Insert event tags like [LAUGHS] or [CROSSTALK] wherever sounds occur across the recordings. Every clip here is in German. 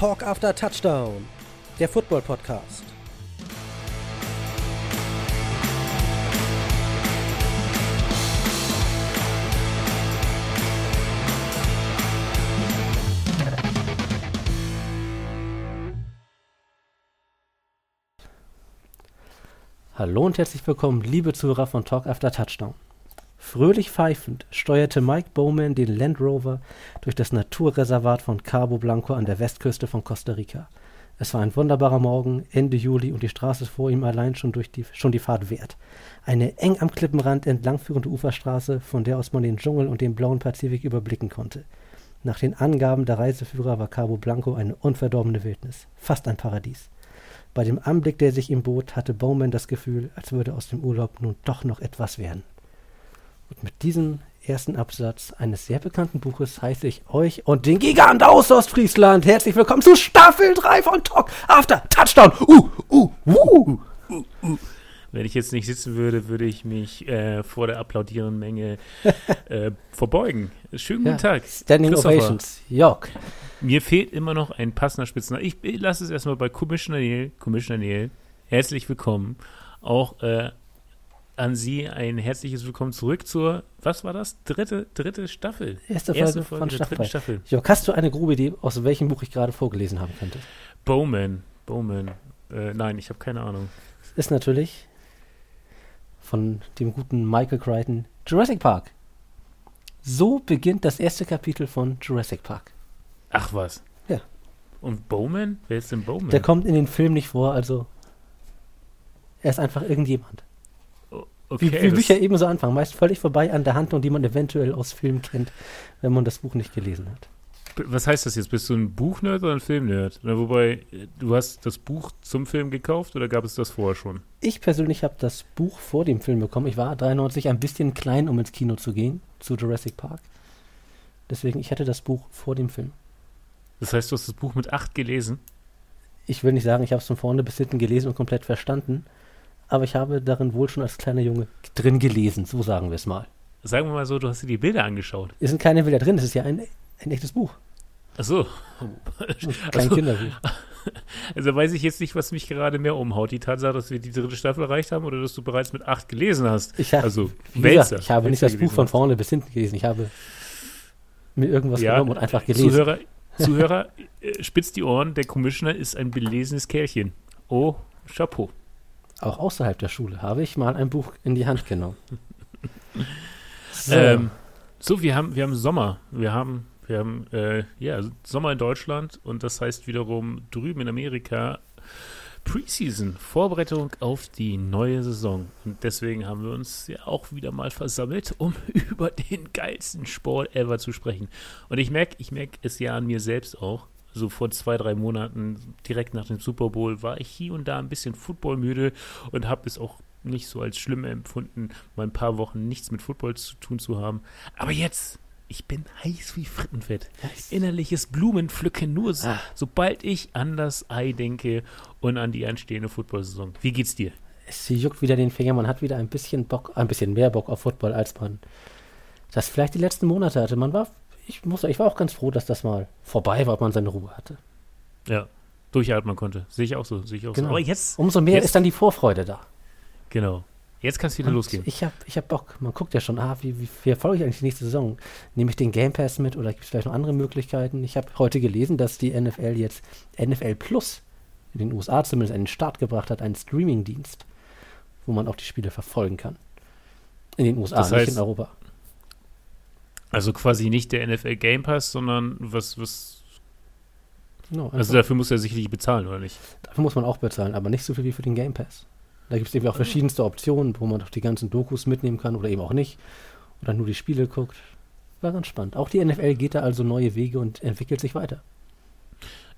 Talk After Touchdown, der Football Podcast. Hallo und herzlich willkommen, liebe Zuhörer von Talk After Touchdown. Fröhlich pfeifend steuerte Mike Bowman den Land Rover durch das Naturreservat von Cabo Blanco an der Westküste von Costa Rica. Es war ein wunderbarer Morgen, Ende Juli, und die Straße vor ihm allein schon, durch die, schon die Fahrt wert. Eine eng am Klippenrand entlangführende Uferstraße, von der aus man den Dschungel und den blauen Pazifik überblicken konnte. Nach den Angaben der Reiseführer war Cabo Blanco eine unverdorbene Wildnis, fast ein Paradies. Bei dem Anblick, der sich ihm bot, hatte Bowman das Gefühl, als würde aus dem Urlaub nun doch noch etwas werden. Und mit diesem ersten Absatz eines sehr bekannten Buches heiße ich euch und den Gigant aus Ostfriesland herzlich willkommen zu Staffel 3 von Talk After Touchdown. Uh, uh, uh, uh, uh. Wenn ich jetzt nicht sitzen würde, würde ich mich äh, vor der applaudierenden Menge äh, [LAUGHS] verbeugen. Schönen guten ja, Tag. Standing Ovations. Jörg. Mir fehlt immer noch ein passender Spitzname. Ich, lasse es erstmal bei Commissioner Neil. Commissioner Neil, herzlich willkommen. Auch äh, an Sie ein herzliches Willkommen zurück zur, was war das? Dritte, dritte Staffel. Erste Folge, Erste Folge von Staffel. Staffel. Jörg, hast du eine grobe Idee, aus welchem Buch ich gerade vorgelesen haben könnte? Bowman. Bowman. Äh, nein, ich habe keine Ahnung. Ist natürlich von dem guten Michael Crichton Jurassic Park. So beginnt das erste Kapitel von Jurassic Park. Ach was. Ja. Und Bowman? Wer ist denn Bowman? Der kommt in den Film nicht vor, also er ist einfach irgendjemand. Okay, wie, wie Bücher ebenso anfangen, meist völlig vorbei an der Handlung, die man eventuell aus Filmen kennt, wenn man das Buch nicht gelesen hat. Was heißt das jetzt? Bist du ein Buchnerd oder ein Filmnerd? Wobei, du hast das Buch zum Film gekauft oder gab es das vorher schon? Ich persönlich habe das Buch vor dem Film bekommen. Ich war 93 ein bisschen klein, um ins Kino zu gehen, zu Jurassic Park. Deswegen, ich hatte das Buch vor dem Film. Das heißt, du hast das Buch mit acht gelesen? Ich will nicht sagen, ich habe es von vorne bis hinten gelesen und komplett verstanden aber ich habe darin wohl schon als kleiner Junge drin gelesen, so sagen wir es mal. Sagen wir mal so, du hast dir die Bilder angeschaut. Es sind keine Bilder drin, es ist ja ein, ein echtes Buch. Ach so. Kein also, Kinderbuch. [LAUGHS] Also weiß ich jetzt nicht, was mich gerade mehr umhaut. Die Tatsache, dass wir die dritte Staffel erreicht haben oder dass du bereits mit acht gelesen hast. Ich hab, also, gesagt, ich habe nicht das Buch von vorne bis hinten gelesen. Ich habe mir irgendwas ja, genommen und einfach gelesen. Zuhörer, [LAUGHS] Zuhörer äh, spitzt die Ohren. Der Commissioner ist ein belesenes Kerlchen. Oh, Chapeau. Auch außerhalb der Schule habe ich mal ein Buch in die Hand genommen. [LAUGHS] so. Ähm, so, wir haben, wir haben Sommer. Wir haben, wir haben äh, ja, Sommer in Deutschland und das heißt wiederum drüben in Amerika Preseason, Vorbereitung auf die neue Saison. Und deswegen haben wir uns ja auch wieder mal versammelt, um [LAUGHS] über den geilsten Sport ever zu sprechen. Und ich merke, ich merke es ja an mir selbst auch so vor zwei, drei Monaten, direkt nach dem Super Bowl, war ich hier und da ein bisschen footballmüde und habe es auch nicht so als schlimm empfunden, mal ein paar Wochen nichts mit Football zu tun zu haben. Aber jetzt, ich bin heiß wie Frittenfett. Yes. Innerliches Blumenpflücken, nur so, ah. sobald ich an das Ei denke und an die anstehende Football-Saison. Wie geht's dir? Es juckt wieder den Finger, man hat wieder ein bisschen Bock, ein bisschen mehr Bock auf Football, als man das vielleicht die letzten Monate hatte. Man war ich muss ich war auch ganz froh, dass das mal vorbei war, ob man seine Ruhe hatte. Ja, durchhalten konnte. Sehe ich auch so. Sehe ich auch genau. so. Aber jetzt. Umso mehr jetzt, ist dann die Vorfreude da. Genau. Jetzt kann es wieder Und losgehen. Ich habe ich hab Bock. Man guckt ja schon, ah, wie, wie, wie erfolge ich eigentlich die nächste Saison? Nehme ich den Game Pass mit oder gibt es vielleicht noch andere Möglichkeiten? Ich habe heute gelesen, dass die NFL jetzt NFL Plus in den USA zumindest einen Start gebracht hat, einen Streaming-Dienst, wo man auch die Spiele verfolgen kann. In den USA, das heißt, nicht in Europa. Also quasi nicht der NFL Game Pass, sondern was, was. No, also dafür muss er sicherlich bezahlen, oder nicht? Dafür muss man auch bezahlen, aber nicht so viel wie für den Game Pass. Da gibt es eben auch verschiedenste Optionen, wo man doch die ganzen Dokus mitnehmen kann oder eben auch nicht. Oder nur die Spiele guckt. War ganz spannend. Auch die NFL geht da also neue Wege und entwickelt sich weiter.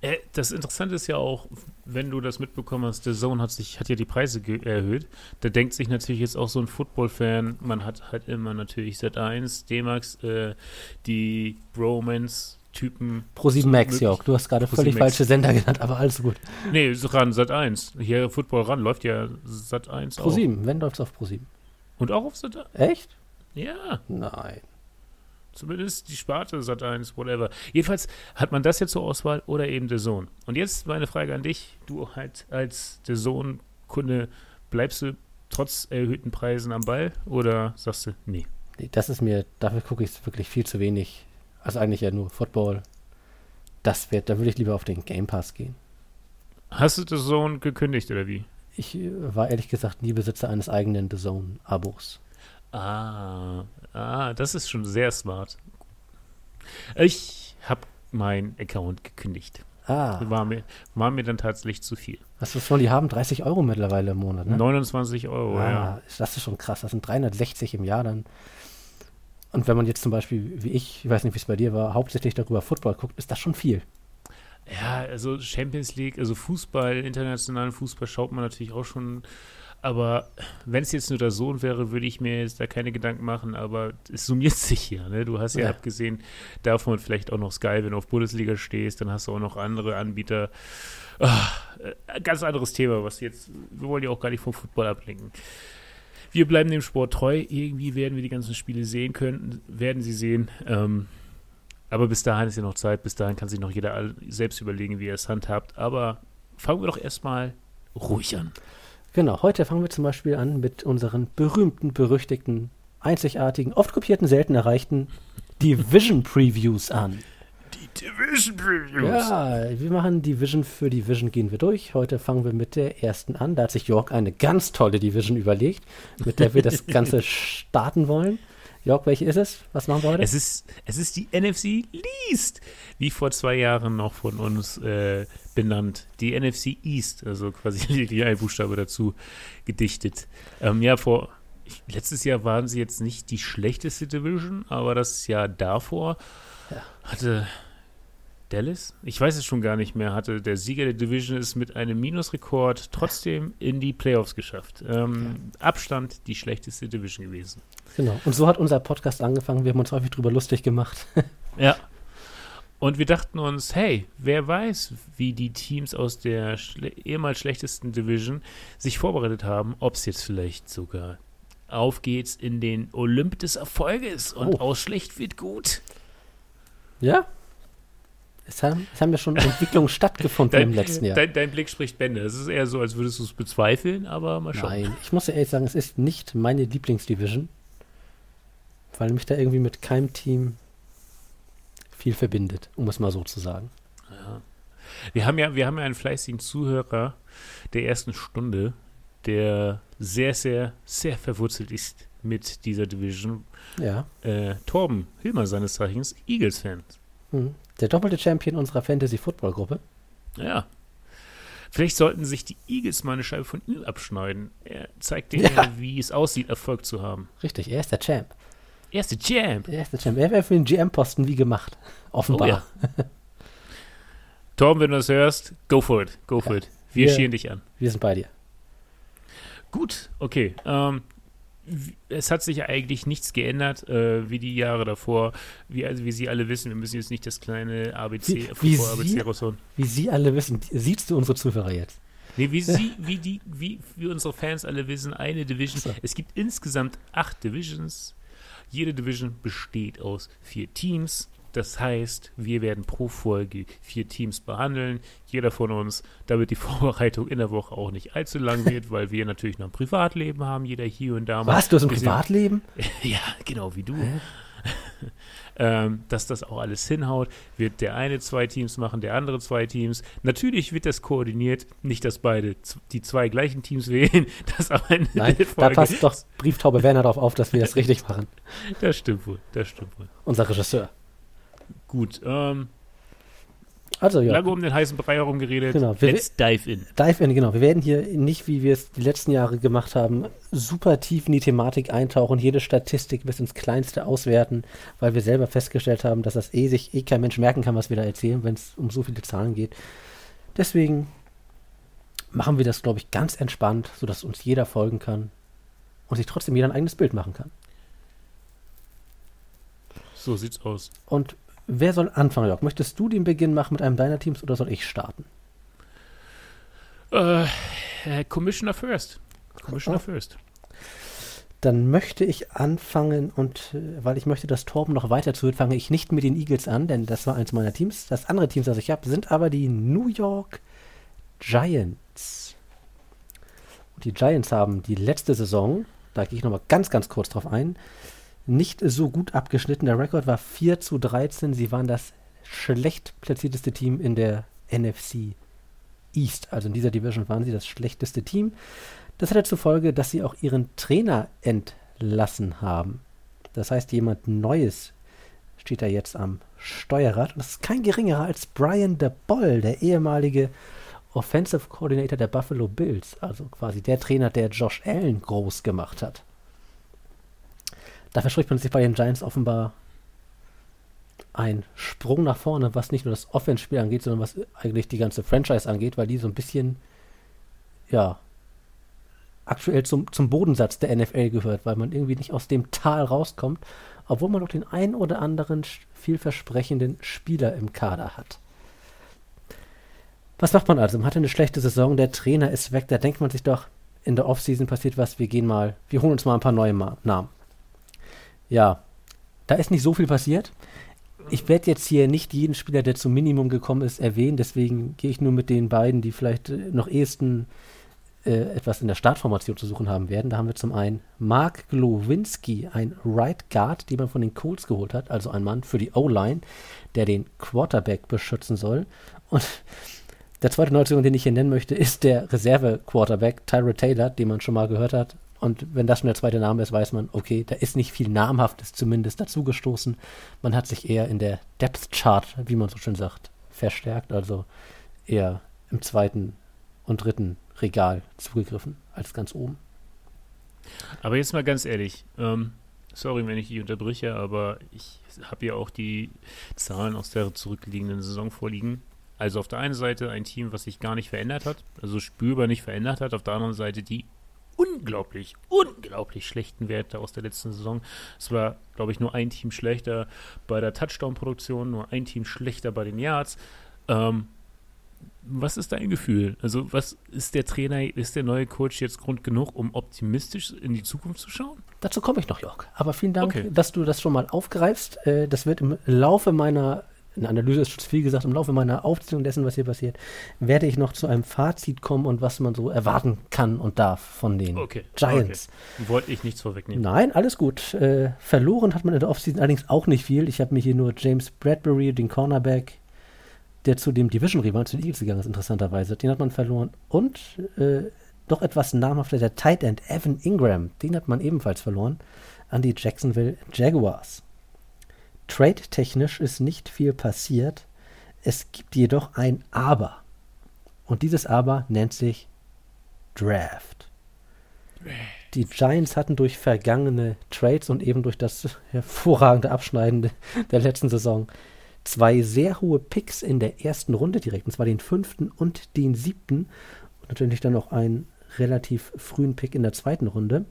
Äh, das Interessante ist ja auch, wenn du das mitbekommen hast, der Zone hat sich, hat ja die Preise erhöht. Da denkt sich natürlich jetzt auch so ein Football-Fan, man hat halt immer natürlich Z1, D-Max, äh, die Bromance, Typen. Pro7 Max, Jörg. Du hast gerade völlig Max. falsche Sender genannt, aber alles gut. Nee, ran Sat 1. Hier Football ran läuft ja Sat 1 Pro7, wenn läuft es auf Pro7. Und auch auf Sat 1? Echt? Ja. Nein. Zumindest die Sparte Sat 1, whatever. Jedenfalls hat man das jetzt zur Auswahl oder eben der Sohn. Und jetzt meine Frage an dich. Du halt als der Sohn-Kunde, bleibst du trotz erhöhten Preisen am Ball oder sagst du, nee? Nee, das ist mir, dafür gucke ich wirklich viel zu wenig. Also eigentlich ja nur Football. Das wird, da würde ich lieber auf den Game Pass gehen. Hast du The Zone gekündigt oder wie? Ich äh, war ehrlich gesagt nie Besitzer eines eigenen The Zone-Abos. Ah, ah, das ist schon sehr smart. Ich habe meinen Account gekündigt. Ah. War mir, war mir dann tatsächlich zu viel. Was schon, die haben 30 Euro mittlerweile im Monat, ne? 29 Euro, ah, ja. Das ist schon krass. Das sind 360 im Jahr dann. Und wenn man jetzt zum Beispiel, wie ich, ich weiß nicht, wie es bei dir war, hauptsächlich darüber Football guckt, ist das schon viel. Ja, also Champions League, also Fußball, internationalen Fußball schaut man natürlich auch schon. Aber wenn es jetzt nur der Sohn wäre, würde ich mir jetzt da keine Gedanken machen. Aber es summiert [LAUGHS] sich hier. Ne? Du hast ja, Ja. abgesehen davon vielleicht auch noch Sky, wenn du auf Bundesliga stehst, dann hast du auch noch andere Anbieter. Ah, äh, ganz anderes Thema, was jetzt, wir wollen ja auch gar nicht vom Football ablenken. Wir bleiben dem Sport treu. Irgendwie werden wir die ganzen Spiele sehen können, werden sie sehen. Ähm, aber bis dahin ist ja noch Zeit. Bis dahin kann sich noch jeder selbst überlegen, wie er es handhabt. Aber fangen wir doch erstmal ruhig an. Genau, heute fangen wir zum Beispiel an mit unseren berühmten, berüchtigten, einzigartigen, oft kopierten, selten erreichten Division Previews an. Die Division Previews. Ja, wir machen Division für Division gehen wir durch. Heute fangen wir mit der ersten an. Da hat sich York eine ganz tolle Division überlegt, mit der wir das [LAUGHS] Ganze starten wollen. York, welche ist es? Was machen wir heute? Es ist, es ist die NFC Least, wie vor zwei Jahren noch von uns äh, benannt. Die NFC East, also quasi [LAUGHS] lediglich ein Buchstabe dazu gedichtet. Ähm, ja, vor ich, letztes Jahr waren sie jetzt nicht die schlechteste Division, aber das Jahr davor Ja. hatte Dallas, ich weiß es schon gar nicht mehr, hatte der Sieger der Division es mit einem Minusrekord trotzdem in die Playoffs geschafft. Ähm, Abstand die schlechteste Division gewesen. Genau. Und so hat unser Podcast angefangen. Wir haben uns häufig drüber lustig gemacht. [LAUGHS] Ja. Und wir dachten uns, hey, wer weiß, wie die Teams aus der schle ehemals schlechtesten Division sich vorbereitet haben, ob es jetzt vielleicht sogar auf geht's in den Olymp des Erfolges und Oh. aus schlecht wird gut. Ja? Es haben, es haben ja schon Entwicklungen [LAUGHS] stattgefunden im letzten Jahr. Dein, dein Blick spricht Bände. Es ist eher so, als würdest du es bezweifeln, aber mal schauen. Nein, ich muss ja ehrlich sagen, es ist nicht meine Lieblingsdivision, weil mich da irgendwie mit keinem Team viel verbindet, um es mal so zu sagen. Ja. Wir haben ja, wir haben ja einen fleißigen Zuhörer der ersten Stunde, der sehr, sehr, sehr verwurzelt ist mit dieser Division. Ja. Äh, Torben Hilmer seines Zeichens, Eagles-Fan. Mhm. Der doppelte Champion unserer Fantasy-Football-Gruppe. Ja. Vielleicht sollten sich die Eagles mal eine Scheibe von ihm abschneiden. Er zeigt denen, Ja. wie es aussieht, Erfolg zu haben. Richtig, er ist der Champ. Erste Champ. Er ist der Champ. Er wäre für den GM-Posten wie gemacht. [LAUGHS] Offenbar. Oh ja. Torben, wenn du das hörst, go for it. Go for Ja. it. Wir Wir- schieren dich an. Wir sind bei dir. Gut, okay. Ähm, es hat sich eigentlich nichts geändert, äh, wie die Jahre davor. Wie, also, wie Sie alle wissen, wir müssen jetzt nicht das kleine ABC, Wie- wie ABC Sie- raushauen. Wie Sie alle wissen, siehst du unsere Zuhörer jetzt? Nee, wie Sie, [LAUGHS] wie die, wie, wie unsere Fans alle wissen, eine Division. So. Es gibt insgesamt acht Divisions. Jede Division besteht aus vier Teams. Das heißt, wir werden pro Folge vier Teams behandeln. Jeder von uns, damit die [LAUGHS] Vorbereitung in der Woche auch nicht allzu lang wird, weil wir natürlich noch ein Privatleben haben, jeder hier und da mal. Was? Du hast ein bisschen- Privatleben? [LAUGHS] Ja, genau wie du. [LAUGHS] Ähm, dass das auch alles hinhaut, wird der eine zwei Teams machen, der andere zwei Teams. Natürlich wird das koordiniert, nicht, dass beide die zwei gleichen Teams wählen. Das am Ende Nein, da passt doch Brieftaube Werner darauf auf, dass wir das richtig machen. Das stimmt wohl, das stimmt wohl. Unser Regisseur. Gut, ähm, Also ja, lange um den heißen Brei herum geredet. Genau, wir- Let's dive in. dive in, genau. Wir werden hier nicht, wie wir es die letzten Jahre gemacht haben, super tief in die Thematik eintauchen, jede Statistik bis ins Kleinste auswerten, weil wir selber festgestellt haben, dass das eh sich eh kein Mensch merken kann, was wir da erzählen, wenn es um so viele Zahlen geht. Deswegen machen wir das, glaube ich, ganz entspannt, sodass uns jeder folgen kann und sich trotzdem jeder ein eigenes Bild machen kann. So sieht's aus. Und wer soll anfangen, Jörg? Möchtest du den Beginn machen mit einem deiner Teams oder soll ich starten? Äh, Commissioner First. Commissioner Oh. First. dann möchte ich anfangen und äh, weil ich möchte, dass Torben noch weiter zuhört, fange ich nicht mit den Eagles an, denn das war eins meiner Teams. Das andere Team, das ich habe, sind aber die New York Giants. Und die Giants haben die letzte Saison, da gehe ich nochmal ganz, ganz kurz drauf ein, nicht so gut abgeschnitten. Der Rekord war 4 zu 13. Sie waren das schlecht platzierteste Team in der NFC East. Also in dieser Division waren sie das schlechteste Team. Das hatte zur Folge, dass sie auch ihren Trainer entlassen haben. Das heißt, jemand Neues steht da jetzt am Steuerrad. Und das ist kein geringerer als Brian de Boll, der ehemalige Offensive Coordinator der Buffalo Bills. Also quasi der Trainer, der Josh Allen groß gemacht hat. Da verspricht man sich bei den Giants offenbar ein Sprung nach vorne, was nicht nur das Offense-Spiel angeht, sondern was eigentlich die ganze Franchise angeht, weil die so ein bisschen, ja, aktuell zum, zum Bodensatz der NFL gehört, weil man irgendwie nicht aus dem Tal rauskommt, obwohl man noch den ein oder anderen vielversprechenden Spieler im Kader hat. Was macht man also? Man hatte eine schlechte Saison, der Trainer ist weg, da denkt man sich doch, in der Offseason passiert was, wir gehen mal, wir holen uns mal ein paar neue Namen. Ja, da ist nicht so viel passiert. Ich werde jetzt hier nicht jeden Spieler, der zum Minimum gekommen ist, erwähnen, deswegen gehe ich nur mit den beiden, die vielleicht noch ehesten äh, etwas in der Startformation zu suchen haben werden. Da haben wir zum einen Mark Glowinski, ein Right Guard, den man von den Colts geholt hat, also ein Mann für die O-Line, der den Quarterback beschützen soll. Und der zweite Neuzugang, den ich hier nennen möchte, ist der Reserve-Quarterback Tyra Taylor, den man schon mal gehört hat. Und wenn das schon der zweite Name ist, weiß man, okay, da ist nicht viel Namhaftes zumindest dazugestoßen. Man hat sich eher in der Depth Chart, wie man so schön sagt, verstärkt, also eher im zweiten und dritten Regal zugegriffen als ganz oben. Aber jetzt mal ganz ehrlich, ähm, sorry, wenn ich dich unterbreche, aber ich habe ja auch die Zahlen aus der zurückliegenden Saison vorliegen. Also auf der einen Seite ein Team, was sich gar nicht verändert hat, also spürbar nicht verändert hat, auf der anderen Seite die unglaublich, unglaublich schlechten Werte aus der letzten Saison. Es war, glaube ich, nur ein Team schlechter bei der Touchdown-Produktion, nur ein Team schlechter bei den Yards. Ähm, was ist dein Gefühl? Also, was ist der Trainer, ist der neue Coach jetzt Grund genug, um optimistisch in die Zukunft zu schauen? Dazu komme ich noch, Jörg. Aber vielen Dank, okay. dass du das schon mal aufgreifst. Äh, das wird im Laufe meiner, in Analyse ist schon viel gesagt, im Laufe meiner Aufzählung dessen, was hier passiert, werde ich noch zu einem Fazit kommen und was man so erwarten kann und darf von den okay. Giants. Okay. Wollte ich nichts vorwegnehmen. Nein, alles gut. Äh, verloren hat man in der Offseason allerdings auch nicht viel. Ich habe mir hier nur James Bradbury, den Cornerback, der zu dem Division-Rival, zu den Eagles gegangen ist, interessanterweise. Den hat man verloren. Und äh, doch etwas namhafter, der Tight End Evan Ingram, den hat man ebenfalls verloren an die Jacksonville Jaguars. Trade-technisch ist nicht viel passiert. Es gibt jedoch ein Aber. Und dieses Aber nennt sich Draft. Die Giants hatten durch vergangene Trades und eben durch das hervorragende Abschneiden der letzten Saison zwei sehr hohe Picks in der ersten Runde direkt, und zwar den fünften und den siebten. Und natürlich dann noch einen relativ frühen Pick in der zweiten Runde.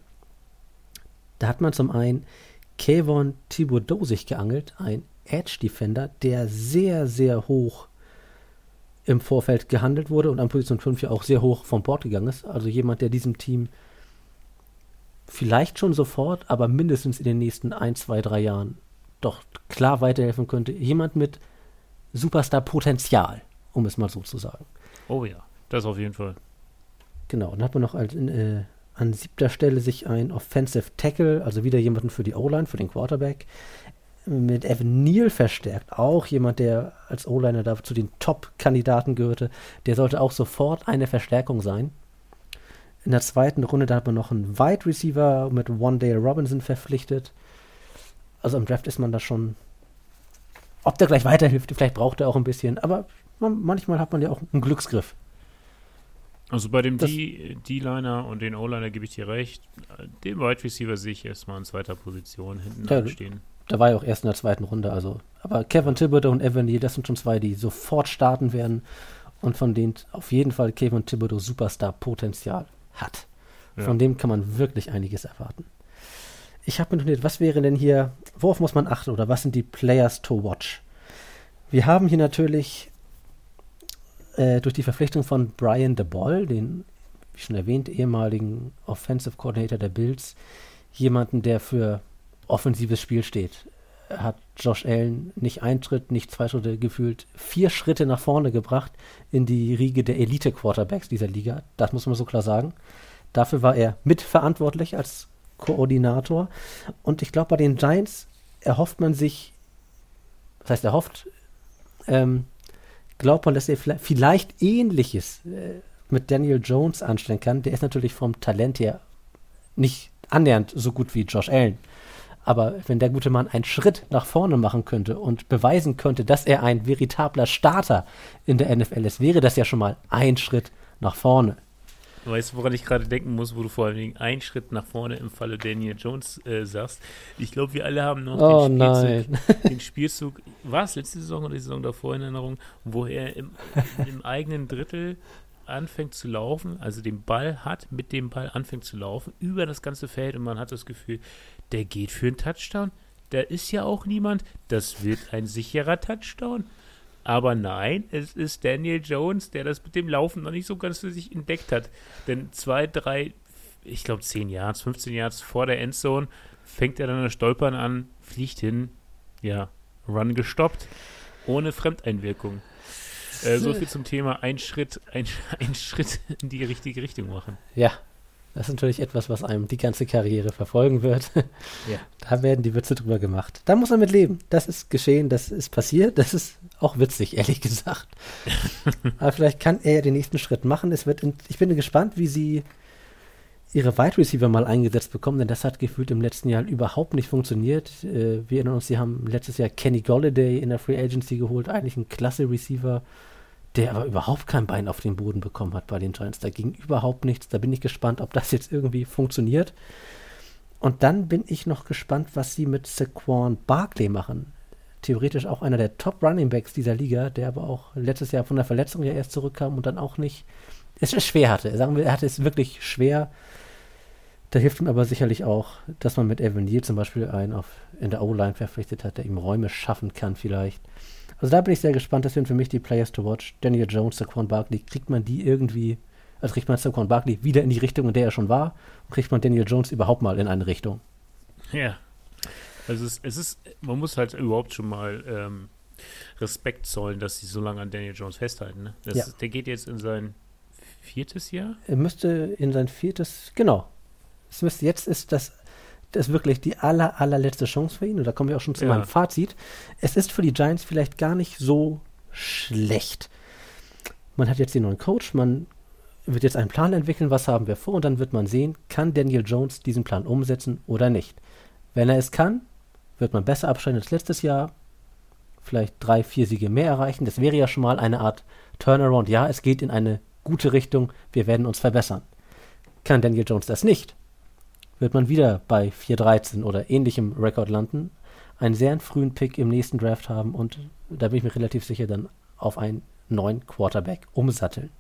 Da hat man zum einen Kevon Thibodeau sich geangelt, ein Edge Defender, der sehr, sehr hoch im Vorfeld gehandelt wurde und an Position 5 ja auch sehr hoch vom Bord gegangen ist. Also jemand, der diesem Team vielleicht schon sofort, aber mindestens in den nächsten ein, zwei, drei Jahren doch klar weiterhelfen könnte. Jemand mit Superstar-Potenzial, um es mal so zu sagen. Oh ja, das auf jeden Fall. Genau, dann hat man noch als, äh, an siebter Stelle sich ein Offensive Tackle, also wieder jemanden für die O-Line, für den Quarterback, mit Evan Neal verstärkt. Auch jemand, der als O-Liner da zu den Top-Kandidaten gehörte. Der sollte auch sofort eine Verstärkung sein. In der zweiten Runde, da hat man noch einen Wide Receiver mit One Day Robinson verpflichtet. Also im Draft ist man da schon. Ob der gleich weiterhilft, vielleicht braucht er auch ein bisschen, aber man, manchmal hat man ja auch einen Glücksgriff. Also bei dem D-Liner und den O-Liner gebe ich dir recht. Den Wide Receiver sehe ich erstmal in zweiter Position hinten ja, stehen. Da war ja auch erst in der zweiten Runde. Also. Aber Kevin Thibodeau und Evan Neal, das sind schon zwei, die sofort starten werden und von denen auf jeden Fall Kevin Thibodeau Superstar-Potenzial hat. Ja. Von dem kann man wirklich einiges erwarten. Ich habe mir notiert, was wäre denn hier, worauf muss man achten oder was sind die Players to watch? Wir haben hier natürlich äh, durch die Verpflichtung von Brian DeBoll, den, wie schon erwähnt, ehemaligen Offensive Coordinator der Bills, jemanden, der für offensives Spiel steht. Hat Josh Allen nicht einen Schritt, nicht zwei Schritte, gefühlt vier Schritte nach vorne gebracht in die Riege der Elite-Quarterbacks dieser Liga. Das muss man so klar sagen. Dafür war er mitverantwortlich als Koordinator. Und ich glaube, bei den Giants erhofft man sich, das heißt, erhofft, ähm, glaubt man, dass er vielleicht Ähnliches äh, mit Daniel Jones anstellen kann. Der ist natürlich vom Talent her nicht annähernd so gut wie Josh Allen. Aber wenn der gute Mann einen Schritt nach vorne machen könnte und beweisen könnte, dass er ein veritabler Starter in der NFL ist, wäre das ja schon mal ein Schritt nach vorne. Weißt du, woran ich gerade denken muss, wo du vor allen Dingen einen Schritt nach vorne im Falle Daniel Jones äh, sagst? Ich glaube, wir alle haben noch oh, den, Spielzug, den Spielzug, war es letzte Saison oder die Saison davor in Erinnerung, wo er im, im eigenen Drittel anfängt zu laufen, also den Ball hat, mit dem Ball anfängt zu laufen, über das ganze Feld und man hat das Gefühl, der geht für einen Touchdown. Da ist ja auch niemand. Das wird ein sicherer Touchdown. Aber nein, es ist Daniel Jones, der das mit dem Laufen noch nicht so ganz für sich entdeckt hat. Denn zwei, drei, ich glaube 10 Yards, 15 Yards vor der Endzone fängt er dann das Stolpern an, fliegt hin, ja, Run gestoppt, ohne Fremdeinwirkung. Äh, so viel zum Thema ein Schritt, ein, [LAUGHS] ein Schritt in die richtige Richtung machen. Ja, das ist natürlich etwas, was einem die ganze Karriere verfolgen wird. Ja. [LAUGHS] Da werden die Witze drüber gemacht. Da muss man mit leben. Das ist geschehen, das ist passiert. Das ist auch witzig, [LAUGHS] ehrlich gesagt. [LAUGHS] Aber vielleicht kann er ja den nächsten Schritt machen. Es wird in, ich bin gespannt, wie sie ihre Wide Receiver mal eingesetzt bekommen, denn das hat gefühlt im letzten Jahr überhaupt nicht funktioniert. Äh, wir erinnern uns, sie haben letztes Jahr Kenny Golladay in der Free Agency geholt, eigentlich ein klasse Receiver der aber überhaupt kein Bein auf den Boden bekommen hat bei den Giants. Da ging überhaupt nichts. Da bin ich gespannt, ob das jetzt irgendwie funktioniert. Und dann bin ich noch gespannt, was sie mit Saquon Barkley machen. Theoretisch auch einer der Top Running Backs dieser Liga, der aber auch letztes Jahr von der Verletzung ja erst zurückkam und dann auch nicht es schwer hatte. Sagen wir, er hatte es wirklich schwer. Da hilft ihm aber sicherlich auch, dass man mit Evan Neal zum Beispiel einen auf, in der O-Line verpflichtet hat, der ihm Räume schaffen kann vielleicht. Also da bin ich sehr gespannt. Das sind für mich die Players to watch. Daniel Jones, Saquon Barkley. Kriegt man die irgendwie, also kriegt man Saquon Barkley wieder in die Richtung, in der er schon war? Und kriegt man Daniel Jones überhaupt mal in eine Richtung? Ja. Also es, es ist, man muss halt überhaupt schon mal ähm, Respekt zollen, dass sie so lange an Daniel Jones festhalten. Ne? Ja. Der geht jetzt in sein viertes Jahr? Er müsste in sein viertes, genau. Es müsste, jetzt ist das das ist wirklich die aller, allerletzte Chance für ihn. Und da kommen wir auch schon zu ja. meinem Fazit. Es ist für die Giants vielleicht gar nicht so schlecht. Man hat jetzt den neuen Coach, man wird jetzt einen Plan entwickeln, was haben wir vor, und dann wird man sehen, kann Daniel Jones diesen Plan umsetzen oder nicht. Wenn er es kann, wird man besser abschneiden als letztes Jahr, vielleicht drei, vier Siege mehr erreichen. Das wäre ja schon mal eine Art Turnaround. Ja, es geht in eine gute Richtung, wir werden uns verbessern. Kann Daniel Jones das nicht, wird man wieder bei 4-13 oder ähnlichem Rekord landen, einen sehr frühen Pick im nächsten Draft haben und da bin ich mir relativ sicher dann auf einen neuen Quarterback umsatteln.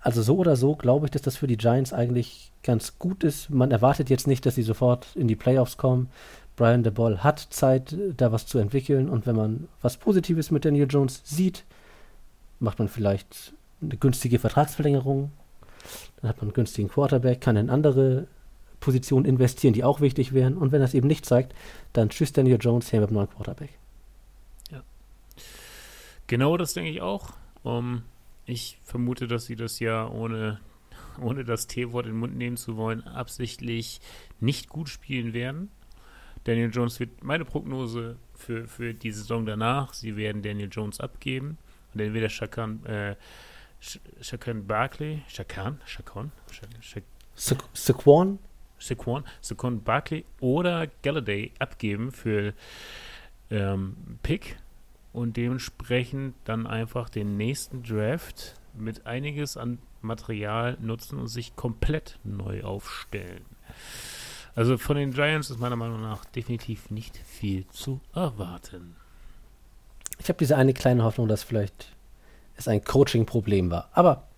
Also so oder so glaube ich, dass das für die Giants eigentlich ganz gut ist. Man erwartet jetzt nicht, dass sie sofort in die Playoffs kommen. Brian de Ball hat Zeit, da was zu entwickeln und wenn man was Positives mit Daniel Jones sieht, macht man vielleicht eine günstige Vertragsverlängerung, dann hat man einen günstigen Quarterback, kann in andere Positionen investieren, die auch wichtig wären. Und wenn das eben nicht zeigt, dann tschüss Daniel Jones her mit dem neuen Quarterback. Ja. Genau das denke ich auch. Um, ich vermute, dass sie das ja ohne, [LAUGHS] ohne das T-Wort in den Mund nehmen zu wollen, absichtlich nicht gut spielen werden. Daniel Jones wird meine Prognose für, für die Saison danach. Sie werden Daniel Jones abgeben und entweder Shakan, äh, Shakan Barkley, Shakan, Shakon, Saquon Saquon, Saquon Barkley oder Galladay abgeben für ähm, Pick und dementsprechend dann einfach den nächsten Draft mit einiges an Material nutzen und sich komplett neu aufstellen. Also von den Giants ist meiner Meinung nach definitiv nicht viel zu erwarten. Ich habe diese eine kleine Hoffnung, dass vielleicht es ein Coaching-Problem war. Aber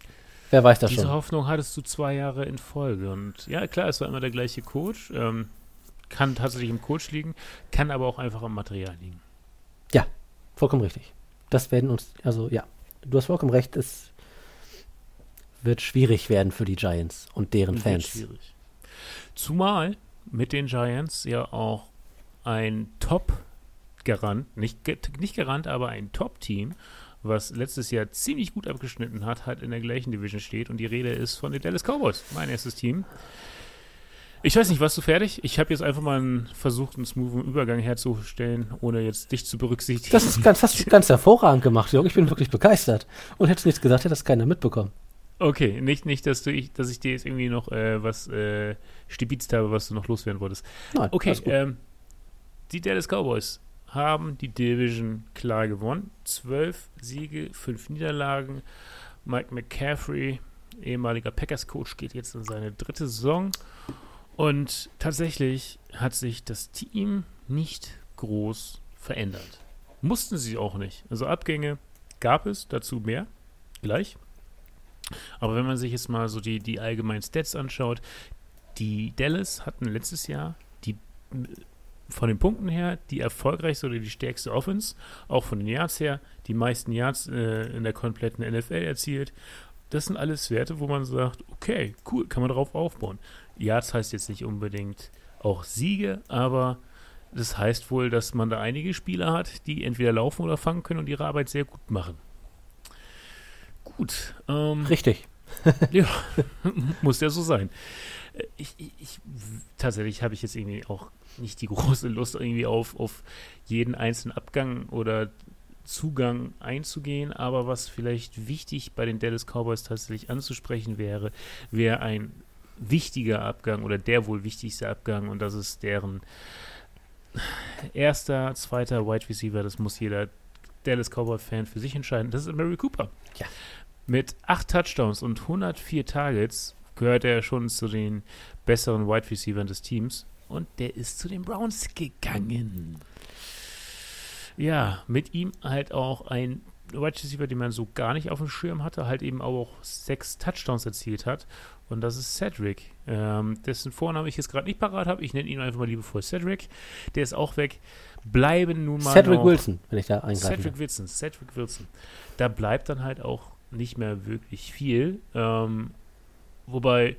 Wer weiß das Diese schon. Diese Hoffnung hattest du zwei Jahre in Folge. Und ja, klar, es war immer der gleiche Coach. Ähm, kann tatsächlich im Coach liegen, kann aber auch einfach am Material liegen. Ja, vollkommen richtig. Das werden uns, also ja, du hast vollkommen recht, es wird schwierig werden für die Giants und deren Fans. Wird schwierig. Zumal mit den Giants ja auch ein Top-Garant, nicht, nicht Garant, aber ein Top-Team, was letztes Jahr ziemlich gut abgeschnitten hat, halt in der gleichen Division steht. Und die Rede ist von den Dallas Cowboys, mein erstes Team. Ich weiß nicht, warst du fertig? Ich habe jetzt einfach mal einen, versucht, einen smoothen Übergang herzustellen, ohne jetzt dich zu berücksichtigen. Das ist ganz, hast du ganz hervorragend gemacht, Jörg. Ich bin wirklich begeistert. Und hättest nichts gesagt, hätte das keiner mitbekommen. Okay, nicht, nicht dass, du, ich, dass ich dir jetzt irgendwie noch äh, was äh, stibitzt habe, was du noch loswerden wolltest. Nein, okay, ähm, die Dallas Cowboys haben die Division klar gewonnen. Zwölf Siege, fünf Niederlagen. Mike McCaffrey, ehemaliger Packers-Coach, geht jetzt in seine dritte Saison. Und tatsächlich hat sich das Team nicht groß verändert. Mussten sie auch nicht. Also Abgänge gab es, dazu mehr, gleich. Aber wenn man sich jetzt mal so die, die allgemeinen Stats anschaut, die Dallas hatten letztes Jahr die von den Punkten her die erfolgreichste oder die stärkste Offense, auch von den Yards her, die meisten Yards äh, in der kompletten NFL erzielt. Das sind alles Werte, wo man sagt, okay, cool, kann man darauf aufbauen. Yards heißt jetzt nicht unbedingt auch Siege, aber das heißt wohl, dass man da einige Spieler hat, die entweder laufen oder fangen können und ihre Arbeit sehr gut machen. Gut. Ähm, Richtig. [LAUGHS] ja, muss ja so sein. Ich, ich tatsächlich habe ich jetzt irgendwie auch nicht die [LAUGHS] große Lust, irgendwie auf, auf jeden einzelnen Abgang oder Zugang einzugehen, aber was vielleicht wichtig bei den Dallas Cowboys tatsächlich anzusprechen wäre, wäre ein wichtiger Abgang oder der wohl wichtigste Abgang und das ist deren erster, zweiter Wide Receiver, das muss jeder Dallas Cowboy-Fan für sich entscheiden. Das ist Mary Cooper. Ja. Mit acht Touchdowns und 104 Targets gehört er schon zu den besseren Wide Receivers des Teams und der ist zu den Browns gegangen. Ja, mit ihm halt auch ein Wide Receiver, den man so gar nicht auf dem Schirm hatte, halt eben auch sechs Touchdowns erzielt hat. Und das ist Cedric, ähm, dessen Vorname ich jetzt gerade nicht parat habe. Ich nenne ihn einfach mal liebevoll Cedric. Der ist auch weg. Bleiben nun mal. Cedric Wilson, wenn ich da eingreife. Cedric Wilson, Cedric Wilson. Da bleibt dann halt auch nicht mehr wirklich viel. Ähm, wobei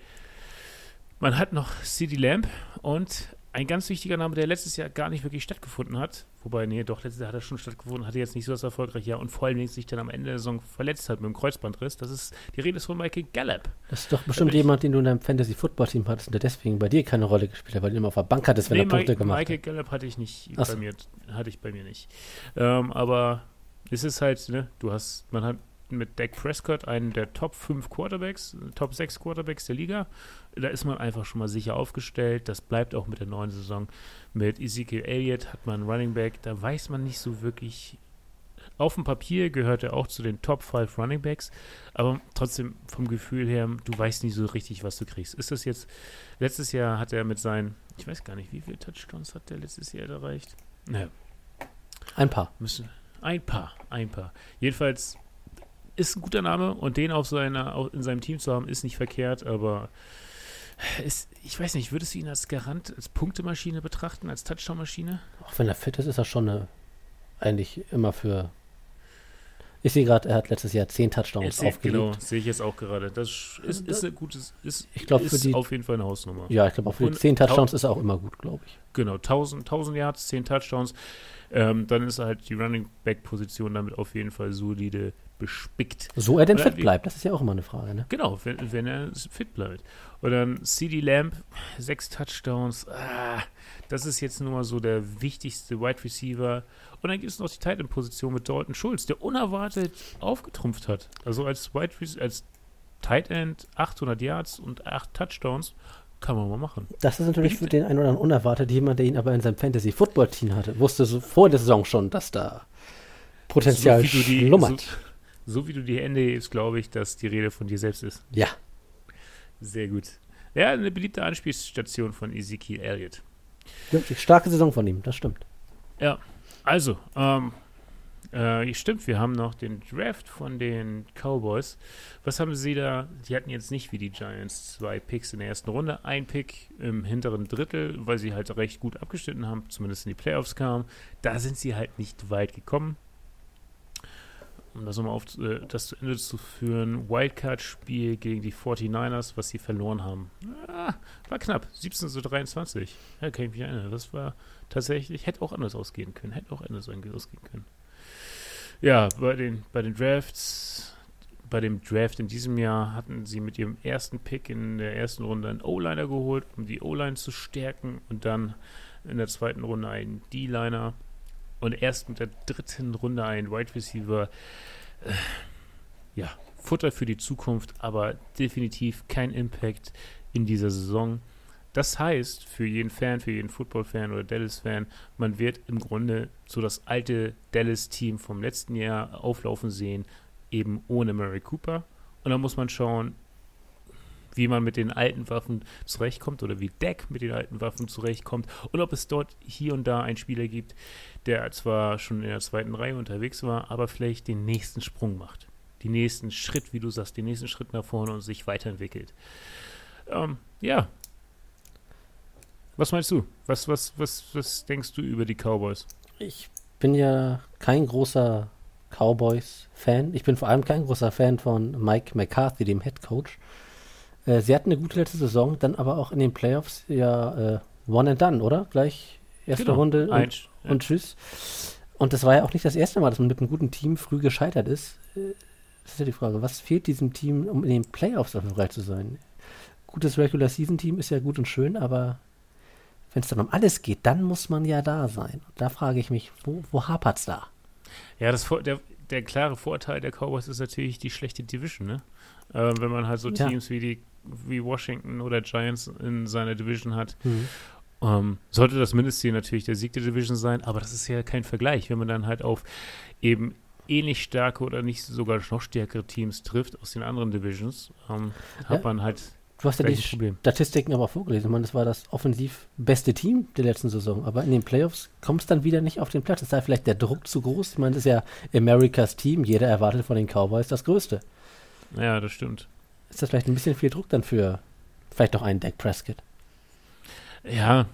man hat noch CD Lamp und ein ganz wichtiger Name, der letztes Jahr gar nicht wirklich stattgefunden hat. Wobei, nee, doch, letztes Jahr hat er schon stattgefunden, hatte jetzt nicht so das erfolgreiche Jahr und vor allem sich dann am Ende der Saison verletzt hat mit dem Kreuzbandriss. Das ist, die Rede ist von Michael Gallup. Das ist doch bestimmt jemand, den du in deinem Fantasy-Football-Team hattest und der deswegen bei dir keine Rolle gespielt hat, weil du immer auf der Bank hattest, wenn nee, er Punkte Mike, gemacht Michael hat. Michael Gallup hatte ich nicht Ach. bei mir, hatte ich bei mir nicht. Ähm, aber es ist halt, ne, du hast, man hat mit Dak Prescott einen der Top 5 Quarterbacks, Top 6 Quarterbacks der Liga. Da ist man einfach schon mal sicher aufgestellt. Das bleibt auch mit der neuen Saison. Mit Ezekiel Elliott hat man einen Running Back. Da weiß man nicht so wirklich. Auf dem Papier gehört er auch zu den Top 5 Running Backs, aber trotzdem vom Gefühl her, du weißt nicht so richtig, was du kriegst. Ist das jetzt, letztes Jahr hat er mit seinen, ich weiß gar nicht, wie viele Touchdowns hat der letztes Jahr erreicht? Naja. Ein paar. Müssen, ein paar, ein paar. Jedenfalls ist ein guter Name und den auf seiner, in seinem Team zu haben, ist nicht verkehrt, aber ist, ich weiß nicht, würdest du ihn als Garant, als Punktemaschine betrachten, als Touchdown-Maschine? Auch wenn er fit ist, ist er schon eine, eigentlich immer für. Ich sehe gerade, er hat letztes Jahr zehn Touchdowns aufgelegt. Genau, sehe ich jetzt auch gerade. Das ist, ist ein gutes, ist, ich glaub, ist die, auf jeden Fall eine Hausnummer. Ja, ich glaube auch für die zehn Touchdowns ist er auch immer gut, glaube ich. Genau, 1000, 1000 Yards, zehn Touchdowns. Ähm, dann ist halt die Running Back Position damit auf jeden Fall solide bespickt. So er denn Oder fit bleibt, das ist ja auch immer eine Frage, ne? Genau, wenn, wenn er fit bleibt. Und dann CD Lamp, sechs Touchdowns. Ah, das ist jetzt nur mal so der wichtigste Wide Receiver. Und dann gibt es noch die Tight Position mit Dalton Schulz, der unerwartet aufgetrumpft hat. Also als Wide als Tight End 800 Yards und 8 Touchdowns kann man mal machen. Das ist natürlich für den einen oder anderen unerwartet. Jemand, der ihn aber in seinem Fantasy-Football-Team hatte, wusste so vor der Saison schon, dass da Potenzial so schlummert. So, so wie du die Hände hebst, glaube ich, dass die Rede von dir selbst ist. Ja. Sehr gut. Ja, eine beliebte Anspielstation von Ezekiel Elliott. Wirklich starke Saison von ihm, das stimmt. Ja, also, ähm, äh, stimmt, wir haben noch den Draft von den Cowboys. Was haben sie da? Die hatten jetzt nicht wie die Giants zwei Picks in der ersten Runde, ein Pick im hinteren Drittel, weil sie halt recht gut abgeschnitten haben, zumindest in die Playoffs kamen. Da sind sie halt nicht weit gekommen um das nochmal auf äh, das zu Ende zu führen, Wildcard-Spiel gegen die 49ers, was sie verloren haben. Ah, war knapp. 17 zu 23. Ja, kann ich mich erinnern. Das war tatsächlich, hätte auch anders ausgehen können. Hätte auch anders ausgehen können. Ja, bei den, bei den Drafts, bei dem Draft in diesem Jahr hatten sie mit ihrem ersten Pick in der ersten Runde einen O-Liner geholt, um die O-Line zu stärken und dann in der zweiten Runde einen D-Liner und erst mit der dritten Runde einen Wide Receiver. Äh, ja, Futter für die Zukunft, aber definitiv kein Impact in dieser Saison. Das heißt, für jeden Fan, für jeden Football-Fan oder Dallas-Fan, man wird im Grunde so das alte Dallas-Team vom letzten Jahr auflaufen sehen, eben ohne Murray Cooper. Und dann muss man schauen, wie man mit den alten Waffen zurechtkommt oder wie Deck mit den alten Waffen zurechtkommt und ob es dort hier und da einen Spieler gibt, der zwar schon in der zweiten Reihe unterwegs war, aber vielleicht den nächsten Sprung macht. Den nächsten Schritt, wie du sagst, den nächsten Schritt nach vorne und sich weiterentwickelt. Ähm, ja. Was meinst du? Was, was, was, was denkst du über die Cowboys? Ich bin ja kein großer Cowboys-Fan. Ich bin vor allem kein großer Fan von Mike McCarthy, dem Head Coach. Äh, sie hatten eine gute letzte Saison, dann aber auch in den Playoffs ja äh, one and done, oder? Gleich erste genau. Runde und, ja. und, tschüss. Und das war ja auch nicht das erste Mal, dass man mit einem guten Team früh gescheitert ist. Äh, das ist ja die Frage, was fehlt diesem Team, um in den Playoffs bereit zu sein? Gutes Regular Season Team ist ja gut und schön, aber wenn es dann um alles geht, dann muss man ja da sein. Und da frage ich mich, wo, wo es da? Ja, das, der, der klare Vorteil der Cowboys ist natürlich die schlechte Division, ne? Äh, wenn man halt so ja. Teams wie die wie Washington oder Giants in seiner Division hat. Mhm. Um, ähm, sollte das Mindestziel natürlich der Sieg der Division sein, aber das ist ja kein Vergleich, wenn man dann halt auf eben ähnlich starke oder nicht sogar noch stärkere Teams trifft aus den anderen Divisions, ähm, hat man halt Du hast ja die Problem. Statistiken aber vorgelesen. Ich meine, das war das offensiv beste Team der letzten Saison. Aber in den Playoffs kommt es dann wieder nicht auf den Platz. Ist da vielleicht der Druck zu groß? Ich meine, das ist ja Americas Team. Jeder erwartet von den Cowboys das Größte. Ja, das stimmt. Ist das vielleicht ein bisschen viel Druck dann für vielleicht noch einen Dak Prescott? Ja,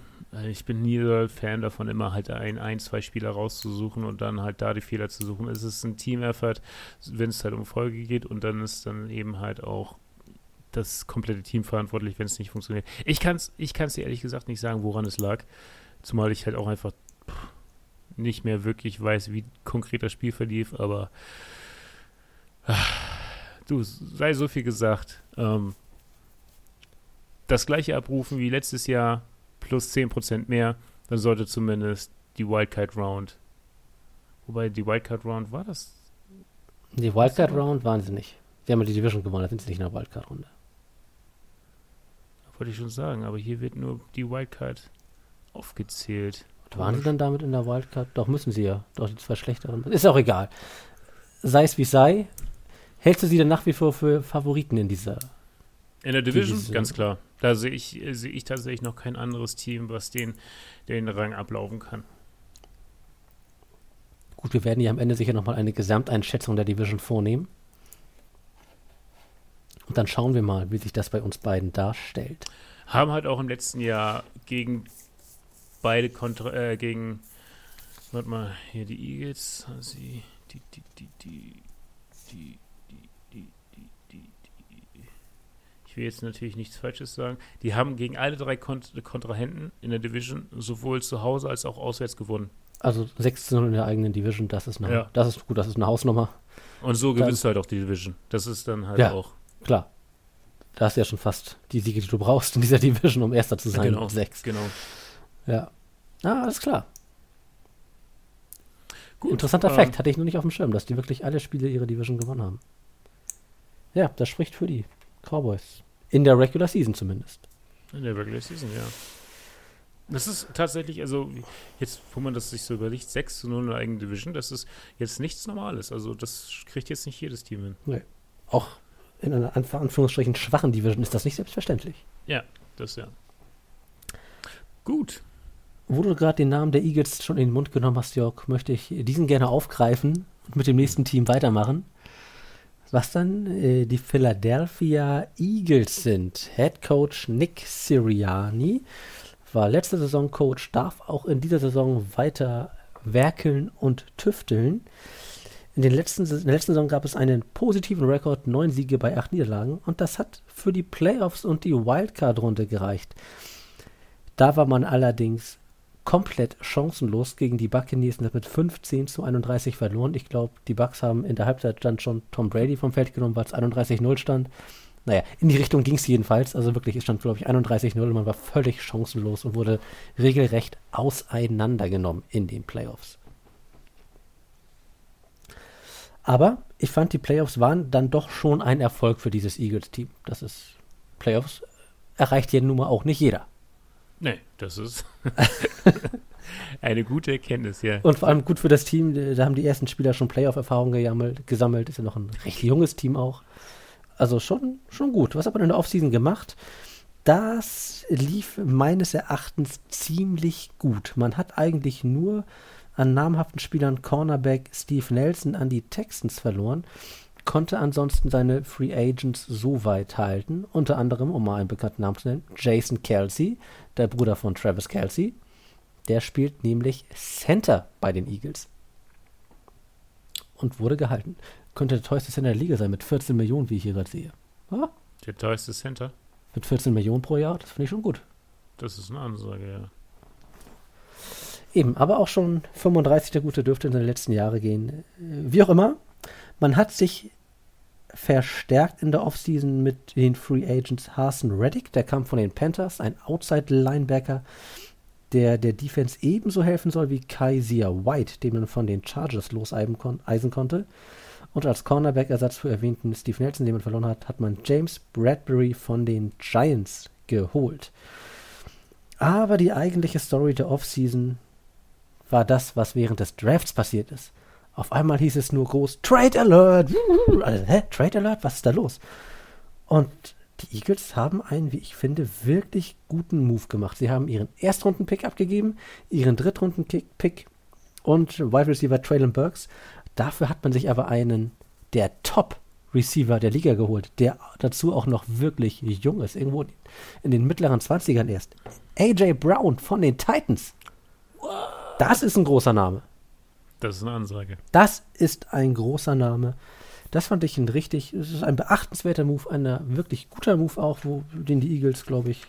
ich bin nie so Fan davon, immer halt ein, ein, zwei Spieler rauszusuchen und dann halt da die Fehler zu suchen. Es ist ein Team-Effort, wenn es halt um Folge geht und dann ist dann eben halt auch das komplette Team verantwortlich, wenn es nicht funktioniert. Ich kann es ich kann's dir ehrlich gesagt nicht sagen, woran es lag. Zumal ich halt auch einfach nicht mehr wirklich weiß, wie konkret das Spiel verlief, aber du, sei so viel gesagt. Ähm, das gleiche abrufen wie letztes Jahr, plus 10% mehr, dann sollte zumindest die Wildcard Round. Wobei die Wildcard Round war das. Die Wildcard Round waren sie nicht. Sie haben ja die Division gewonnen, da sind sie nicht in der Wildcard Runde. Wollte ich schon sagen, aber hier wird nur die Wildcard aufgezählt. Und waren sie dann damit in der Wildcard? Doch, müssen sie ja. Doch, die zwei schlechteren. Ist auch egal. Sei es wie sei. Hältst du sie dann nach wie vor für Favoriten in dieser? In der Division, diese, ganz klar. Da sehe ich, seh ich tatsächlich noch kein anderes Team, was den, den Rang ablaufen kann. Gut, wir werden ja am Ende sicher nochmal eine Gesamteinschätzung der Division vornehmen. Und dann schauen wir mal, wie sich das bei uns beiden darstellt. Haben halt auch im letzten Jahr gegen beide Kontra äh, gegen warte mal, hier die Eagles, sie die die die die die die die die ich will jetzt natürlich nichts Falsches sagen. Die haben gegen alle drei Kont Kontrahenten in der Division sowohl zu Hause als auch auswärts gewonnen. Also 16 in der eigenen Division, das ist eine, ja. das ist gut, das ist eine Hausnummer. Und so gewinnst du halt auch die Division. Das ist dann halt ja. auch Klar. Da hast du ja schon fast die Siege, die du brauchst in dieser Division, um Erster zu sein. Genau. Sechs. Genau. Ja. Ah, alles klar. Gut, Interessanter ähm, Fakt, hatte ich nur nicht auf dem Schirm, dass die wirklich alle Spiele ihrer Division gewonnen haben. Ja, das spricht für die Cowboys. In der Regular Season zumindest. In der Regular Season, ja. Das ist tatsächlich, also jetzt, wo man das sich so überlegt, 6 zu 0 in der eigenen Division, das ist jetzt nichts Normales. Also das kriegt jetzt nicht jedes Team hin. Nee. Auch in einer Anführungsstrichen schwachen Division ist das nicht selbstverständlich. Ja, das ja. Gut. Wo du gerade den Namen der Eagles schon in den Mund genommen hast, Jörg, möchte ich diesen gerne aufgreifen und mit dem nächsten Team weitermachen. Was dann äh, die Philadelphia Eagles sind. Head Coach Nick Siriani war letzte Saison Coach, darf auch in dieser Saison weiter werkeln und tüfteln. In, den letzten, in der letzten Saison gab es einen positiven Rekord, neun Siege bei acht Niederlagen. Und das hat für die Playoffs und die Wildcard-Runde gereicht. Da war man allerdings komplett chancenlos gegen die Buccaneers und hat mit 15 zu 31 verloren. Ich glaube, die Bucks haben in der Halbzeit dann schon Tom Brady vom Feld genommen, weil es 31-0 stand. Naja, in die Richtung ging es jedenfalls. Also wirklich, es stand, glaube ich, 31-0 und man war völlig chancenlos und wurde regelrecht auseinandergenommen in den Playoffs. Aber ich fand, die Playoffs waren dann doch schon ein Erfolg für dieses Eagles-Team. Das ist, Playoffs erreicht hier nun mal auch nicht jeder. Nee, das ist [LAUGHS] eine gute Erkenntnis, ja. Und vor allem gut für das Team, da haben die ersten Spieler schon Playoff-Erfahrung gesammelt, ist ja noch ein recht junges Team auch. Also schon, schon gut. Was hat man in der Offseason gemacht? Das lief meines Erachtens ziemlich gut. Man hat eigentlich nur an namhaften Spielern Cornerback Steve Nelson an die Texans verloren, konnte ansonsten seine Free Agents so weit halten, unter anderem, um mal einen bekannten Namen zu nennen, Jason Kelsey, der Bruder von Travis Kelsey. Der spielt nämlich Center bei den Eagles. Und wurde gehalten. Könnte der teuerste Center der Liga sein, mit 14 Millionen, wie ich hier gerade sehe. Ah? Der teuerste Center? Mit 14 Millionen pro Jahr, das finde ich schon gut. Das ist eine Ansage, ja. Eben, aber auch schon 35 der Gute dürfte in den letzten Jahren gehen. Wie auch immer, man hat sich verstärkt in der Offseason mit den Free Agents Harson Reddick, der kam von den Panthers, ein Outside-Linebacker, der der Defense ebenso helfen soll wie Kaiser White, den man von den Chargers loseisen kon konnte. Und als Cornerback-Ersatz für erwähnten Steve Nelson, den man verloren hat, hat man James Bradbury von den Giants geholt. Aber die eigentliche Story der Offseason war das, was während des Drafts passiert ist. Auf einmal hieß es nur groß, Trade Alert! Also, hä? Trade Alert? Was ist da los? Und die Eagles haben einen, wie ich finde, wirklich guten Move gemacht. Sie haben ihren Erstrunden-Pick abgegeben, ihren Drittrunden-Pick und Wide Receiver Traylon Burks. Dafür hat man sich aber einen der Top-Receiver der Liga geholt, der dazu auch noch wirklich jung ist, irgendwo in den mittleren 20ern erst. AJ Brown von den Titans. Das ist ein großer Name. Das ist eine Ansage. Das ist ein großer Name. Das fand ich ein richtig, es ist ein beachtenswerter Move, ein wirklich guter Move auch, wo den die Eagles, glaube ich,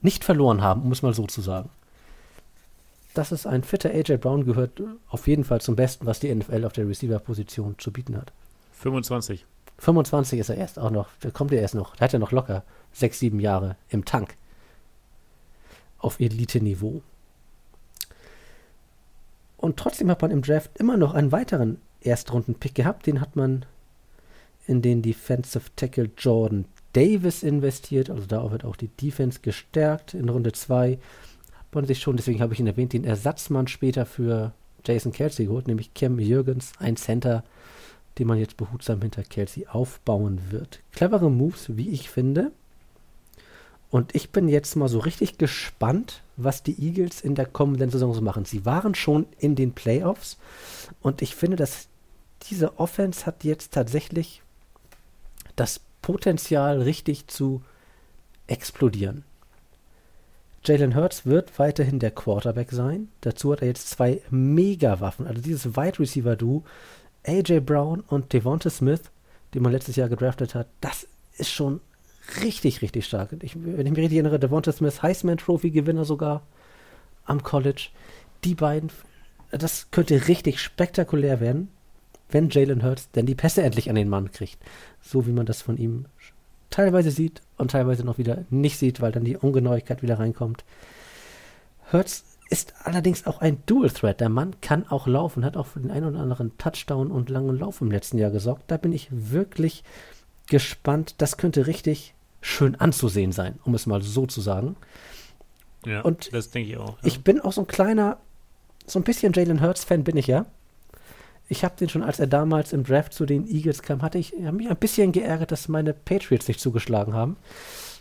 nicht verloren haben, um es mal so zu sagen. Das ist ein fitter AJ Brown, gehört auf jeden Fall zum Besten, was die NFL auf der Receiver-Position zu bieten hat. 25. 25 ist er erst auch noch, da kommt er erst noch, da hat er noch locker sechs, sieben Jahre im Tank. Auf Elite-Niveau. Und trotzdem hat man im Draft immer noch einen weiteren Erstrunden-Pick gehabt. Den hat man in den Defensive Tackle Jordan Davis investiert. Also da wird auch die Defense gestärkt. In Runde 2 hat man sich schon, deswegen habe ich ihn erwähnt, den Ersatzmann später für Jason Kelsey geholt, nämlich Cam Jürgens, ein Center, den man jetzt behutsam hinter Kelsey aufbauen wird. Clevere Moves, wie ich finde. Und ich bin jetzt mal so richtig gespannt, was die Eagles in der kommenden Saison so machen. Sie waren schon in den Playoffs und ich finde, dass diese Offense hat jetzt tatsächlich das Potenzial, richtig zu explodieren. Jalen Hurts wird weiterhin der Quarterback sein. Dazu hat er jetzt zwei Mega-Waffen. Also dieses Wide Receiver-Duo, AJ Brown und Devonta Smith, den man letztes Jahr gedraftet hat, das ist schon richtig, richtig stark. Ich, wenn ich mich richtig erinnere, Devonta Smith, Heisman Trophy Gewinner sogar am College. Die beiden, das könnte richtig spektakulär werden, wenn Jalen Hurts denn die Pässe endlich an den Mann kriegt. So wie man das von ihm teilweise sieht und teilweise noch wieder nicht sieht, weil dann die Ungenauigkeit wieder reinkommt. Hurts ist allerdings auch ein Dual Threat. Der Mann kann auch laufen, hat auch für den einen oder anderen Touchdown und langen Lauf im letzten Jahr gesorgt. Da bin ich wirklich gespannt. Das könnte richtig schön anzusehen sein, um es mal so zu sagen. Ja, und das denke ich auch. Ja. Ich bin auch so ein kleiner, so ein bisschen Jalen Hurts-Fan bin ich ja. Ich habe den schon, als er damals im Draft zu den Eagles kam, hatte ich hab mich ein bisschen geärgert, dass meine Patriots nicht zugeschlagen haben.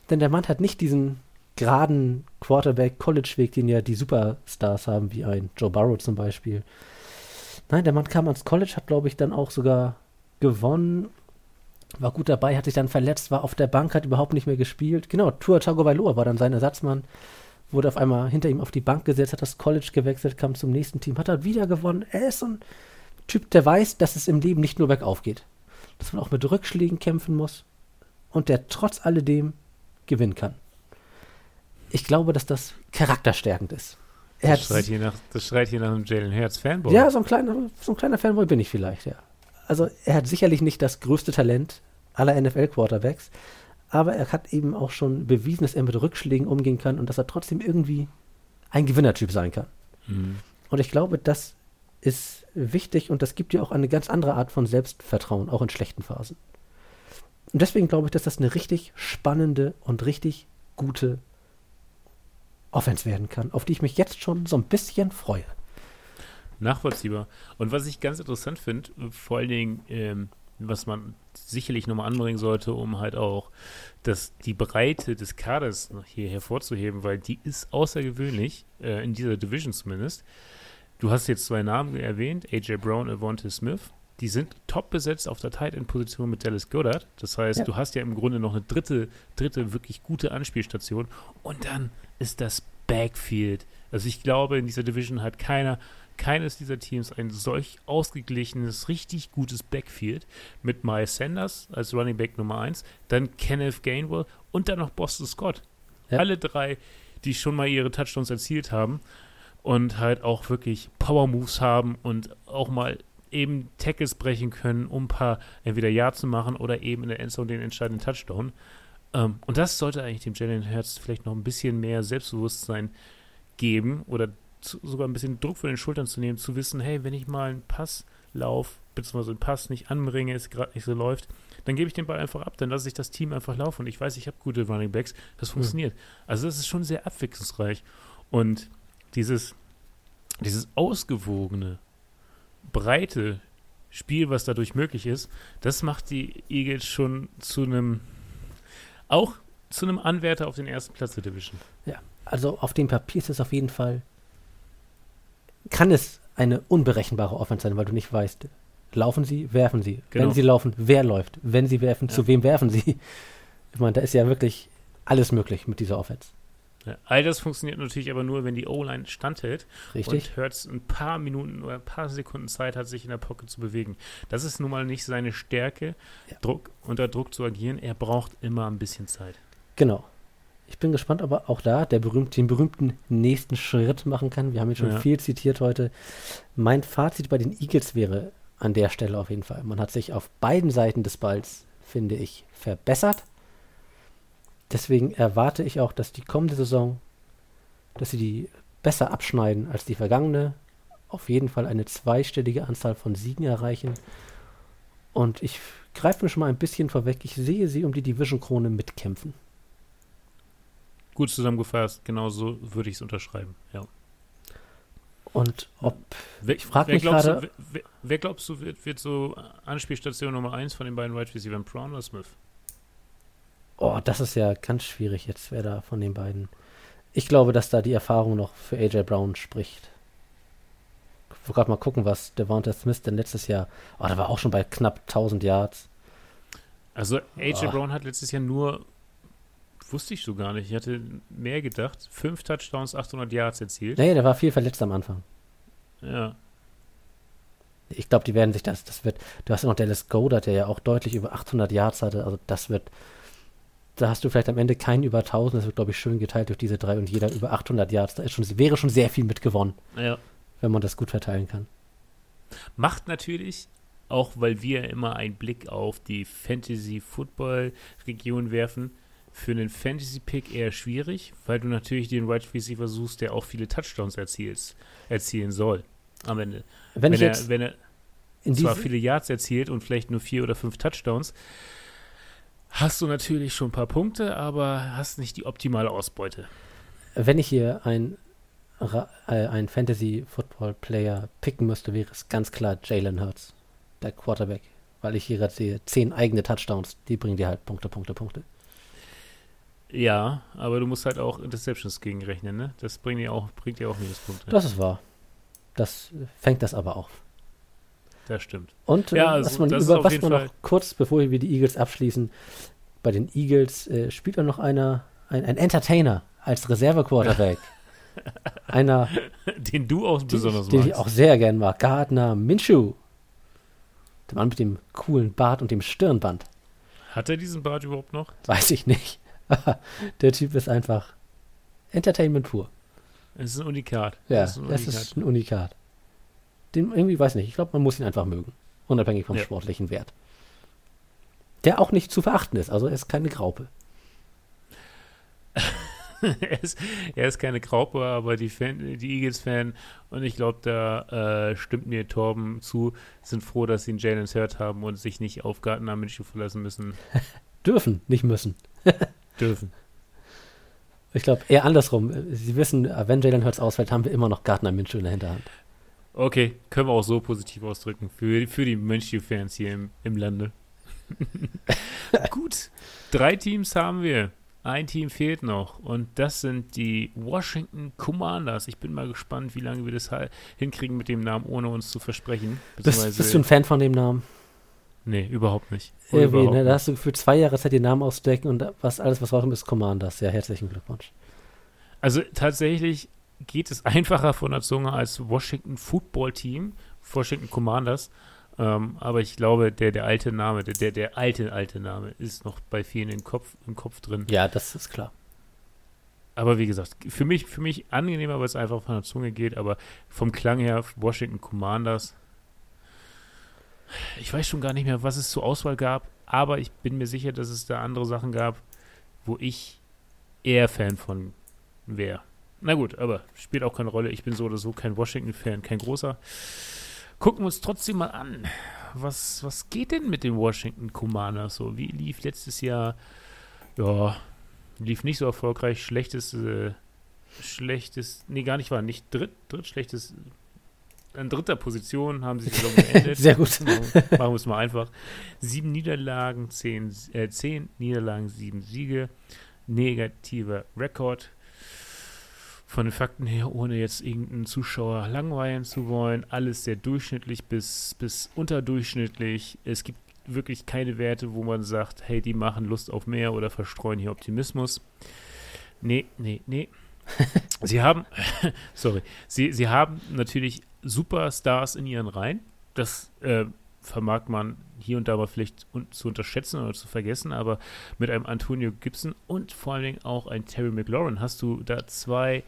Denn der Mann hat nicht diesen geraden Quarterback-College-Weg, den ja die Superstars haben, wie ein Joe Burrow zum Beispiel. Nein, der Mann kam ans College, hat, glaube ich, dann auch sogar gewonnen war gut dabei, hat sich dann verletzt, war auf der Bank, hat überhaupt nicht mehr gespielt. Genau, Tua Tagovailoa war dann sein Ersatzmann, wurde auf einmal hinter ihm auf die Bank gesetzt, hat das College gewechselt, kam zum nächsten Team, hat er wieder gewonnen. Er ist so ein Typ, der weiß, dass es im Leben nicht nur bergauf geht. Dass man auch mit Rückschlägen kämpfen muss und der trotz alledem gewinnen kann. Ich glaube, dass das charakterstärkend ist. Er das, schreit hier nach, das schreit hier nach einem Jalen Hurts Fanboy. Ja, so ein, kleiner, so ein kleiner Fanboy bin ich vielleicht, ja. Also er hat sicherlich nicht das größte Talent aller NFL-Quarterbacks, aber er hat eben auch schon bewiesen, dass er mit Rückschlägen umgehen kann und dass er trotzdem irgendwie ein Gewinnertyp sein kann. Mhm. Und ich glaube, das ist wichtig und das gibt dir auch eine ganz andere Art von Selbstvertrauen, auch in schlechten Phasen. Und deswegen glaube ich, dass das eine richtig spannende und richtig gute Offense werden kann, auf die ich mich jetzt schon so ein bisschen freue. Nachvollziehbar. Und was ich ganz interessant finde, vor allen Dingen, ähm, was man sicherlich nochmal anbringen sollte, um halt auch das, die Breite des Kaders hier hervorzuheben, weil die ist außergewöhnlich, äh, in dieser Division zumindest. Du hast jetzt zwei Namen erwähnt, AJ Brown, Avonte Smith. Die sind top besetzt auf der Tight End Position mit Dallas Goddard. Das heißt, ja. du hast ja im Grunde noch eine dritte, dritte wirklich gute Anspielstation. Und dann ist das Backfield. Also ich glaube, in dieser Division hat keiner keines dieser Teams ein solch ausgeglichenes, richtig gutes Backfield mit Miles Sanders als Running Back Nummer 1, dann Kenneth Gainwell und dann noch Boston Scott. Ja. Alle drei, die schon mal ihre Touchdowns erzielt haben und halt auch wirklich Power Moves haben und auch mal eben Tackles brechen können, um ein paar entweder Ja zu machen oder eben in der Endzone den entscheidenden Touchdown. Um, ähm, und das sollte eigentlich dem Jalen Hurts vielleicht noch ein bisschen mehr Selbstbewusstsein geben oder zu, sogar ein bisschen Druck von den Schultern zu nehmen, zu wissen, hey, wenn ich mal einen Pass laufe, beziehungsweise einen Pass nicht anbringe, es gerade nicht so läuft, dann gebe ich den Ball einfach ab, dann lasse ich das Team einfach laufen und ich weiß, ich habe gute Running Backs, das hm. funktioniert. Mhm. Also das ist schon sehr abwechslungsreich und dieses, dieses ausgewogene, breite Spiel, was dadurch möglich ist, das macht die Eagles schon zu einem, auch zu einem Anwärter auf den ersten Platz der Division. Ja, also auf dem Papier ist es auf jeden Fall kann es eine unberechenbare Offense sein, weil du nicht weißt, laufen sie, werfen sie. Genau. Wenn sie laufen, wer läuft? Wenn sie werfen, ja. zu wem werfen sie? Ich meine, da ist ja wirklich alles möglich mit dieser Offense. Ja, all das funktioniert natürlich aber nur, wenn die O-Line standhält Richtig. und Hurts ein paar Minuten oder ein paar Sekunden Zeit hat, sich in der Pocket zu bewegen. Das ist nun mal nicht seine Stärke, ja. Druck, unter Druck zu agieren. Er braucht immer ein bisschen Zeit. Genau. Ich bin gespannt, ob er auch da der berühmt, den berühmten nächsten Schritt machen kann. Wir haben ihn schon ja. viel zitiert heute. Mein Fazit bei den Eagles wäre an der Stelle auf jeden Fall. Man hat sich auf beiden Seiten des Balls, finde ich, verbessert. Deswegen erwarte ich auch, dass die kommende Saison, dass sie die besser abschneiden als die vergangene. Auf jeden Fall eine zweistellige Anzahl von Siegen erreichen. Und ich greife mir schon mal ein bisschen vorweg. Ich sehe sie um die Division-Krone mitkämpfen. Gut zusammengefasst, genau so würde ich es unterschreiben, ja. Und ob, wer, ich frage mich gerade... Wer, wer, glaubst du, wird, wird so Anspielstation Nummer 1 von den beiden Wide Receiver, Brown oder Smith? Oh, das ist ja ganz schwierig jetzt, wer da von den beiden... Ich glaube, dass da die Erfahrung noch für AJ Brown spricht. Ich will gerade mal gucken, was Devonta Smith denn letztes Jahr... Oh, da war auch schon bei knapp 1000 Yards. Also AJ oh. Brown hat letztes Jahr nur wusste ich so gar nicht. Ich hatte mehr gedacht. Fünf Touchdowns, 800 Yards erzielt. Nee, der war viel verletzt am Anfang. Ja. Ich glaube, die werden sich das, das wird, du hast ja noch Dallas Goddard, der ja auch deutlich über 800 Yards hatte, also das wird, da hast du vielleicht am Ende keinen über 1000, das wird, glaube ich, schön geteilt durch diese drei und jeder über 800 Yards, da ist schon, wäre schon sehr viel mitgewonnen, ja. wenn man das gut verteilen kann. Macht natürlich, auch weil wir immer einen Blick auf die Fantasy-Football-Region werfen, für einen Fantasy-Pick eher schwierig, weil du natürlich den Wide Receiver suchst, der auch viele Touchdowns erzielt, erzielen soll am Ende. Wenn, wenn er, wenn er zwar viele Yards erzielt und vielleicht nur vier oder fünf Touchdowns, hast du natürlich schon ein paar Punkte, aber hast nicht die optimale Ausbeute. Wenn ich hier ein, äh, ein Fantasy-Football-Player picken müsste, wäre es ganz klar Jalen Hurts, der Quarterback. Weil ich hier gerade sehe, zehn eigene Touchdowns, die bringen dir halt Punkte, Punkte, Punkte. Ja, aber du musst halt auch Interceptions gegenrechnen, ne? Das bringt dir auch, bringt dir auch Minuspunkte. Das ist wahr. Das fängt das aber auf. Das stimmt. Und ja, also, was man, über, was man noch kurz, bevor wir die Eagles abschließen, bei den Eagles äh, spielt dann noch einer, ein, ein Entertainer als Reserve-Quarterback. [LAUGHS] einer, den du auch besonders den, magst. Den ich auch sehr gern mag. Gardner Minshew. Der Mann mit dem coolen Bart und dem Stirnband. Hat er diesen Bart überhaupt noch? Weiß ich nicht. [LAUGHS] der Typ ist einfach Entertainment pur. Es ist ein Unikat. Ja, das ist ein Unikat. ist ein Unikat. Den irgendwie, weiß nicht, ich glaube, man muss ihn einfach mögen. Unabhängig vom Ja. sportlichen Wert. Der auch nicht zu verachten ist, also er ist keine Graupe. [LAUGHS] er, ist, er ist keine Graupe, aber die, Fan, die Eagles-Fan, und ich glaube, da äh, stimmt mir Torben zu, sind froh, dass sie einen Jalen Hurt haben und sich nicht auf Gardner Minshew verlassen müssen [LAUGHS] Dürfen, nicht müssen. Dürfen. Ich glaube, eher andersrum. Sie wissen, wenn Jalen Hurts ausfällt, haben wir immer noch Gardner Minshew in der Hinterhand. Okay, können wir auch so positiv ausdrücken. Für, für die Minshew-Fans hier im, im Lande. [LAUGHS] Gut, drei Teams haben wir. Ein Team fehlt noch und das sind die Washington Commanders. Ich bin mal gespannt, wie lange wir das halt hinkriegen mit dem Namen, ohne uns zu versprechen. Bist, bist du ein Fan von dem Namen? Nee, überhaupt nicht. Irgendwie, Überhaupt ne? Da hast du für zwei Jahre Zeit den Namen auszudecken und was alles, was rauskommt, ist Commanders. Ja, herzlichen Glückwunsch. Also tatsächlich geht es [LAUGHS] einfacher von der Zunge als Washington Football Team, Washington Commanders. Ähm, aber ich glaube, der, der alte Name, der, der, der alte, alte Name ist noch bei vielen im Kopf, im Kopf drin. Ja, das ist klar. Aber wie gesagt, für mich, für mich angenehmer, weil es einfach von der Zunge geht, aber vom Klang her Washington Commanders. Ich weiß schon gar nicht mehr, was es zur Auswahl gab, aber ich bin mir sicher, dass es da andere Sachen gab, wo ich eher Fan von wäre. Na gut, aber spielt auch keine Rolle. Ich bin so oder so kein Washington-Fan, kein großer. Gucken wir uns trotzdem mal an. Was, was geht denn mit den Washington Commanders so? Wie lief letztes Jahr? Ja, lief nicht so erfolgreich. Schlechtes, äh, schlechtes, nee, gar nicht war, nicht dritt, drittschlechtes, an dritter Position haben sie die Saison [LAUGHS] beendet. Sehr gut. Machen, machen wir es mal einfach. Sieben Niederlagen, zehn, äh, zehn Niederlagen, sieben Siege. Negativer Rekord. Von den Fakten her, ohne jetzt irgendeinen Zuschauer langweilen zu wollen, alles sehr durchschnittlich bis, bis unterdurchschnittlich. Es gibt wirklich keine Werte, wo man sagt, hey, die machen Lust auf mehr oder verstreuen hier Optimismus. Nee, nee, nee. [LAUGHS] sie haben, [LAUGHS] sorry, sie, sie haben natürlich Superstars in ihren Reihen. Das äh, vermag man hier und da mal vielleicht un zu unterschätzen oder zu vergessen, aber mit einem Antonio Gibson und vor allen Dingen auch ein Terry McLaurin hast du da zwei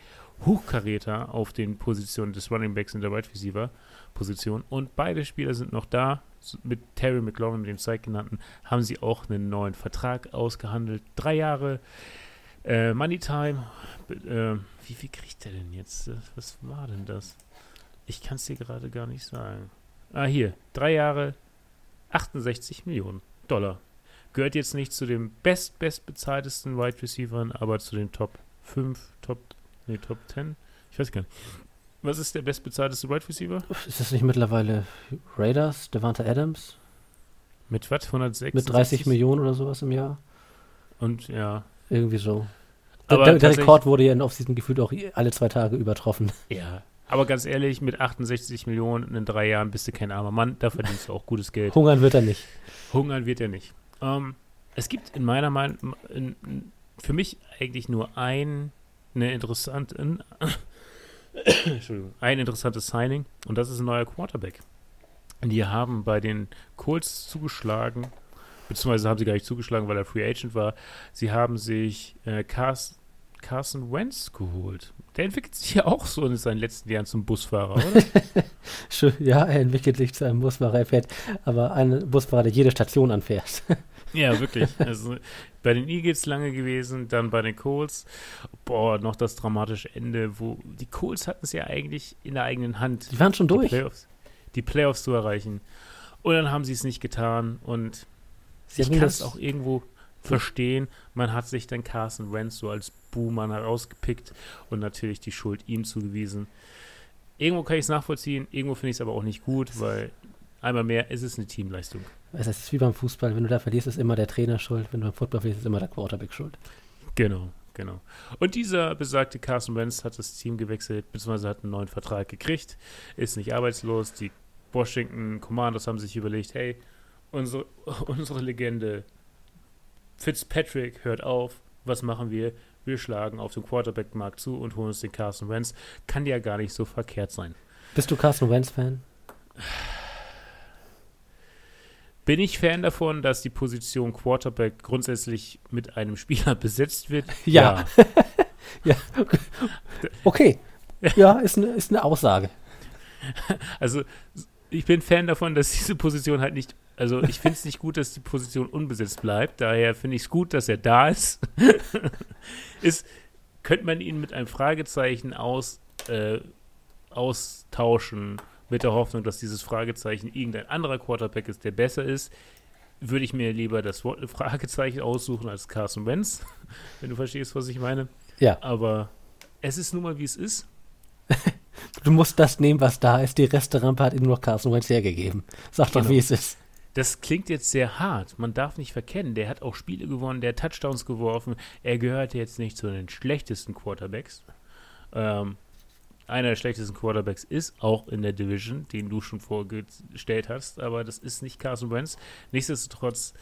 Hochkaräter auf den Positionen des Running Backs in der Wide Receiver Position und beide Spieler sind noch da. Mit Terry McLaurin, mit dem Zeitgenannten, haben sie auch einen neuen Vertrag ausgehandelt. Drei Jahre äh, Money Time. Äh, wie viel kriegt der denn jetzt? Äh, Was war denn das? Ich kann es dir gerade gar nicht sagen. Ah, hier. Drei Jahre, 68 Millionen Dollar. Gehört jetzt nicht zu den best, best bezahltesten Wide Receivern, aber zu den Top 5, Top, nee, Top 10. Ich weiß gar nicht. Was ist der bestbezahlteste Wide Receiver? Ist das nicht mittlerweile Raiders, Devonta Adams? Mit was? 106? Mit 30 Millionen oder sowas im Jahr? Und ja. Irgendwie so. Der, Aber der, der Rekord wurde ja in Offseason gefühlt auch alle zwei Tage übertroffen. Ja. Aber ganz ehrlich, mit 68 Millionen in drei Jahren bist du kein armer Mann. Da verdienst du auch gutes Geld. Hungern wird er nicht. Hungern wird er nicht. Ähm, es gibt in meiner Meinung, in, in, für mich eigentlich nur ein, eine interessante, [COUGHS] Entschuldigung, ein interessantes Signing und das ist ein neuer Quarterback. Die haben bei den Colts zugeschlagen, beziehungsweise haben sie gar nicht zugeschlagen, weil er Free Agent war. Sie haben sich äh, Carson, Carson Wentz geholt. Der entwickelt sich ja auch so in seinen letzten Jahren zum Busfahrer, oder? [LAUGHS] Schön, Ja, er entwickelt sich zu einem Busfahrer, er fährt, aber ein Busfahrer, der jede Station anfährt. [LAUGHS] Ja, wirklich. Also bei den Eagles lange gewesen, dann bei den Colts. Boah, noch das dramatische Ende, wo die Colts hatten es ja eigentlich in der eigenen Hand, Die waren schon die durch. Playoffs, die Playoffs zu erreichen. Und dann haben sie es nicht getan. Und Sie ich kann es auch irgendwo verstehen. Man hat sich dann Carson Wentz so als Buhmann herausgepickt und natürlich die Schuld ihm zugewiesen. Irgendwo kann ich es nachvollziehen, irgendwo finde ich es aber auch nicht gut, weil einmal mehr ist es eine Teamleistung. Es ist wie beim Fußball, wenn du da verlierst, ist immer der Trainer schuld, wenn du beim Football verlierst, ist immer der Quarterback schuld. Genau, genau. Und dieser besagte Carson Wentz hat das Team gewechselt, beziehungsweise hat einen neuen Vertrag gekriegt, ist nicht arbeitslos. Die Washington Commanders haben sich überlegt, hey, unsere, [LAUGHS] unsere Legende Fitzpatrick hört auf, was machen wir? Wir schlagen auf den Quarterback-Markt zu und holen uns den Carson Wentz. Kann ja gar nicht so verkehrt sein. Bist du Carson Wentz-Fan? bin ich Fan davon, dass die Position Quarterback grundsätzlich mit einem Spieler [LAUGHS] besetzt wird? Ja. ja. [LAUGHS] Okay. [LAUGHS] Ja, ist eine, ist eine Aussage. Also, ich bin Fan davon, dass diese Position halt nicht. Also, ich finde es nicht gut, dass die Position unbesetzt bleibt. Daher finde ich es gut, dass er da ist. [LAUGHS] ist könnte man ihn mit einem Fragezeichen aus, äh, austauschen, mit der Hoffnung, dass dieses Fragezeichen irgendein anderer Quarterback ist, der besser ist, würde ich mir lieber das Fragezeichen aussuchen als Carson Wentz, [LAUGHS] wenn du verstehst, was ich meine. Ja. Aber es ist nun mal, wie es ist. [LAUGHS] du musst das nehmen, was da ist. Die Resterampe hat ihm nur Carson Wentz hergegeben. Sag genau. doch, wie es ist. Das klingt jetzt sehr hart. Man darf nicht verkennen, der hat auch Spiele gewonnen, der hat Touchdowns geworfen. Er gehört jetzt nicht zu den schlechtesten Quarterbacks. Ähm, einer der schlechtesten Quarterbacks ist, auch in der Division, den du schon vorgestellt hast, aber das ist nicht Carson Wentz. Nichtsdestotrotz,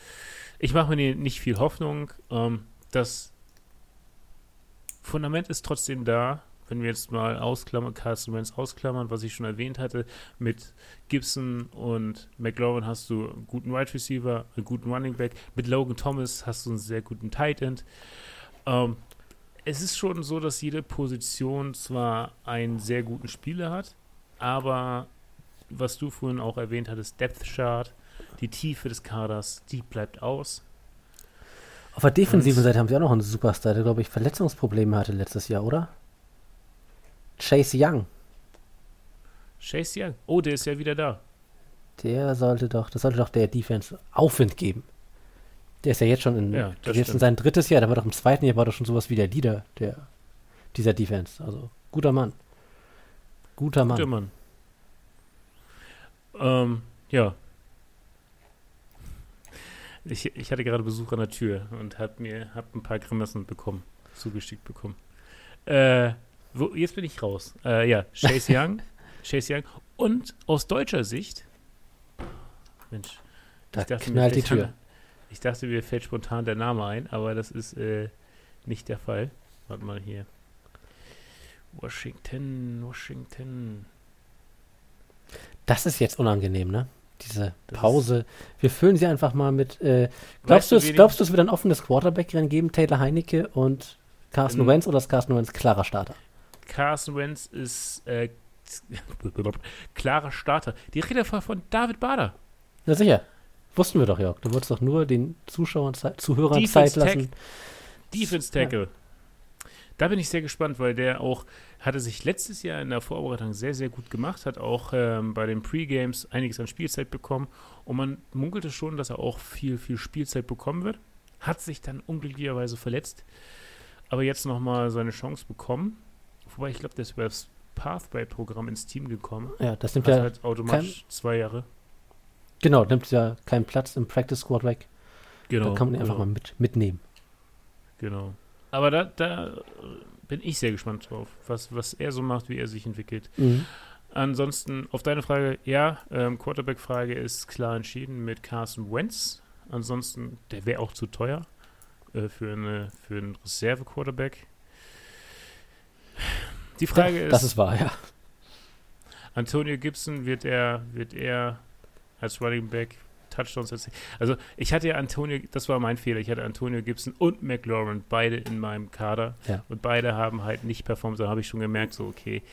ich mache mir nicht viel Hoffnung. Ähm, das Fundament ist trotzdem da, wenn wir jetzt mal ausklammern, Carson Wentz ausklammern, was ich schon erwähnt hatte, mit Gibson und McLaurin hast du einen guten Wide Receiver, einen guten Running Back, mit Logan Thomas hast du einen sehr guten Tight End. Ähm, es ist schon so, dass jede Position zwar einen sehr guten Spieler hat, aber was du vorhin auch erwähnt hattest, Depth Chart, die Tiefe des Kaders, die bleibt aus. Auf der defensiven Und Seite haben sie auch noch einen Superstar, der, glaube ich, Verletzungsprobleme hatte letztes Jahr, oder? Chase Young. Chase Young. Oh, der ist ja wieder da. Der sollte doch, das sollte doch der Defense Aufwind geben. Der ist ja jetzt schon in, ja, jetzt in sein drittes Jahr, der war doch im zweiten Jahr, war doch schon sowas wie der Leader der, dieser Defense. Also, guter Mann. Guter Mann. Guter Mann. Ähm, ja. Ich, ich hatte gerade Besuch an der Tür und hab mir hab ein paar Grimassen bekommen, zugeschickt bekommen. Äh, wo, jetzt bin ich raus. Äh, ja, Chase [LAUGHS] Young. Chase Young. Und aus deutscher Sicht, Mensch, da knallt die Tür. Ich dachte, mir fällt spontan der Name ein, aber das ist äh, nicht der Fall. Warte mal hier. Washington, Washington. Das ist jetzt unangenehm, ne? Diese Pause. Wir füllen sie einfach mal mit. Äh, glaubst, du, es, glaubst du, es wird ein offenes Quarterback-Rennen geben? Taylor Heinecke und Carsten ähm, Wentz oder ist Carsten Wentz klarer Starter? Carsten Wentz ist äh, [LAUGHS] klarer Starter. Die Rede war von David Bader. Na sicher. Wussten wir doch, Jörg. Du wolltest doch nur den Zuschauern, Zeit, Zuhörern Defense Zeit lassen. Defense Tackle. Ja. Da bin ich sehr gespannt, weil der auch hatte sich letztes Jahr in der Vorbereitung sehr, sehr gut gemacht, hat auch ähm, bei den Pre-Games einiges an Spielzeit bekommen und man munkelte schon, dass er auch viel, viel Spielzeit bekommen wird. Hat sich dann unglücklicherweise verletzt, aber jetzt nochmal seine Chance bekommen. Wobei ich glaube, der ist über das Pathway-Programm ins Team gekommen. Ja, das nimmt ja halt automatisch zwei Jahre. Genau, nimmt ja keinen Platz im Practice Squad weg. Genau. Da kann man ihn einfach genau. mal mit, mitnehmen. Genau. Aber da, da bin ich sehr gespannt drauf, was, was er so macht, wie er sich entwickelt. Mhm. Ansonsten auf deine Frage, ja, ähm, Quarterback-Frage ist klar entschieden mit Carson Wentz. Ansonsten, der wäre auch zu teuer äh, für, eine, für einen Reserve-Quarterback. Die Frage ja, ist. Das ist wahr, ja. Antonio Gibson wird er, wird er als Running Back Touchdowns erzielt. Also ich hatte ja Antonio, das war mein Fehler, ich hatte Antonio Gibson und McLaurin beide in meinem Kader ja. und beide haben halt nicht performt, da habe ich schon gemerkt, so okay,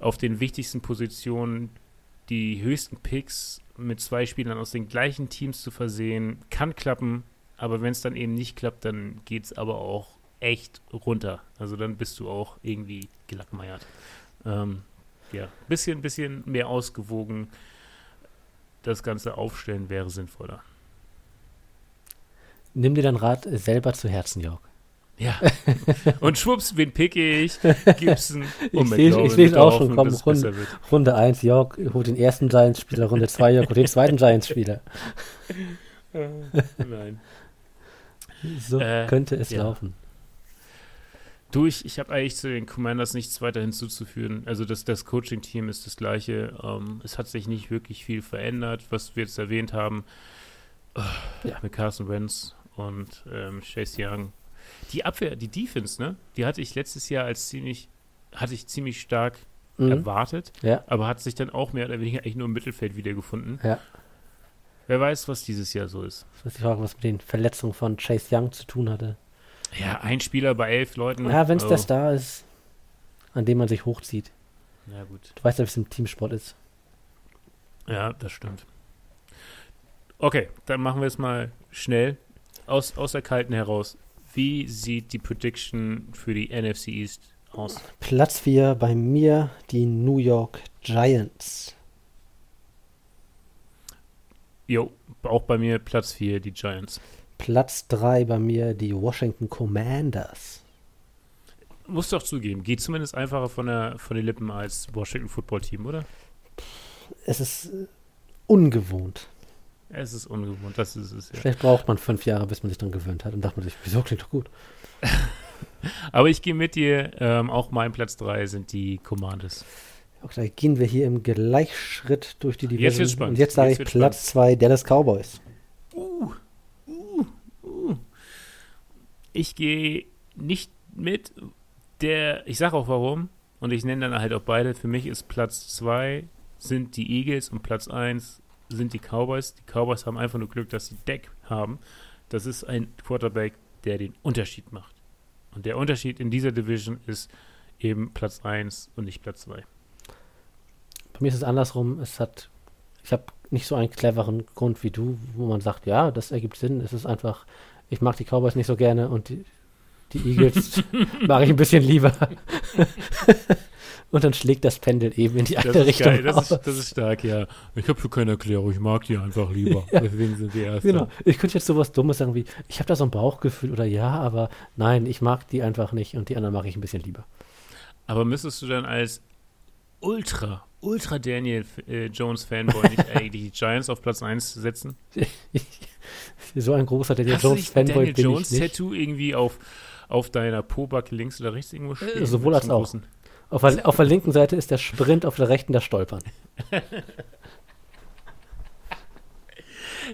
auf den wichtigsten Positionen die höchsten Picks mit zwei Spielern aus den gleichen Teams zu versehen, kann klappen, aber wenn es dann eben nicht klappt, dann geht es aber auch echt runter. Also dann bist du auch irgendwie gelackmeiert. Ähm, ja, bisschen, bisschen mehr ausgewogen das Ganze aufstellen wäre sinnvoller. Nimm dir dein Rat selber zu Herzen, Jörg. Ja. Und schwupps, wen picke ich? Gibson und [LAUGHS] Ich sehe es auch schon. Komm, Runde, Runde 1, Jörg holt den ersten Giants-Spieler, Runde 2, Jörg holt den zweiten Giants-Spieler. [LAUGHS] Nein. So äh, könnte es ja. laufen. Durch, ich habe eigentlich zu den Commanders nichts weiter hinzuzufügen. Also das, das Coaching-Team ist das gleiche. Ähm, es hat sich nicht wirklich viel verändert, was wir jetzt erwähnt haben. Ja. Mit Carson Wentz und ähm, Chase Young. Die Abwehr, die Defense, ne? Die hatte ich letztes Jahr als ziemlich, hatte ich ziemlich stark mhm. erwartet, ja. aber hat sich dann auch mehr oder weniger eigentlich nur im Mittelfeld wiedergefunden. Ja. Wer weiß, was dieses Jahr so ist. Das ist die Frage, was mit den Verletzungen von Chase Young zu tun hatte. Ja, ein Spieler bei elf Leuten. Ja, wenn es oh. der Star ist, an dem man sich hochzieht. Ja, gut. Du weißt ja, wie es im Teamsport ist. Ja, das stimmt. Okay, dann machen wir es mal schnell. Aus, aus der Kalten heraus. Wie sieht die Prediction für die NFC East aus? Platz 4 bei mir die New York Giants. Jo, auch bei mir Platz 4, die Giants. Platz 3 bei mir die Washington Commanders. Muss doch zugeben, geht zumindest einfacher von, der, von den Lippen als Washington Football Team, oder? Es ist äh, ungewohnt. Es ist ungewohnt, das ist es ja. Vielleicht braucht man fünf Jahre, bis man sich dran gewöhnt hat und dachte man sich, wieso klingt doch gut. [LAUGHS] Aber ich gehe mit dir, ähm, auch mein Platz 3 sind die Commanders. Okay, gehen wir hier im Gleichschritt durch die Division. Jetzt wird's spannend. Und jetzt sage Jetzt ich Platz 2 Dallas Cowboys. Ich gehe nicht mit der, ich sage auch warum, und ich nenne dann halt auch beide. Für mich ist Platz 2 sind die Eagles und Platz 1 sind die Cowboys. Die Cowboys haben einfach nur Glück, dass sie Deck haben. Das ist ein Quarterback, der den Unterschied macht. Und der Unterschied in dieser Division ist eben Platz 1 und nicht Platz 2. Bei mir ist es andersrum. Es hat, ich habe nicht so einen cleveren Grund wie du, wo man sagt, ja, das ergibt Sinn. Es ist einfach, ich mag die Cowboys nicht so gerne und die, die Eagles [LAUGHS] mag ich ein bisschen lieber. und dann schlägt das Pendel eben in die Das andere ist Richtung. geil, das ist, das ist stark, ja. Ich habe für keine Erklärung, ich mag die einfach lieber. Ja. Deswegen sind die Erste. Genau. Ich könnte jetzt sowas Dummes sagen wie, ich habe da so ein Bauchgefühl oder ja, aber nein, ich mag die einfach nicht und die anderen mag ich ein bisschen lieber. Aber müsstest du dann als Ultra, Ultra Daniel äh, Jones Fanboy nicht eigentlich die [LAUGHS] Giants auf Platz 1 setzen? [LAUGHS] so ein großer Daniel Hast Jones Fanboy Daniel bin Jones ich nicht. Tattoo irgendwie auf, auf deiner Pobacke links oder rechts irgendwo stehen? sowohl Mit als auch. Auf der, auf der linken Seite ist der Sprint, auf der rechten das Stolpern. [LAUGHS]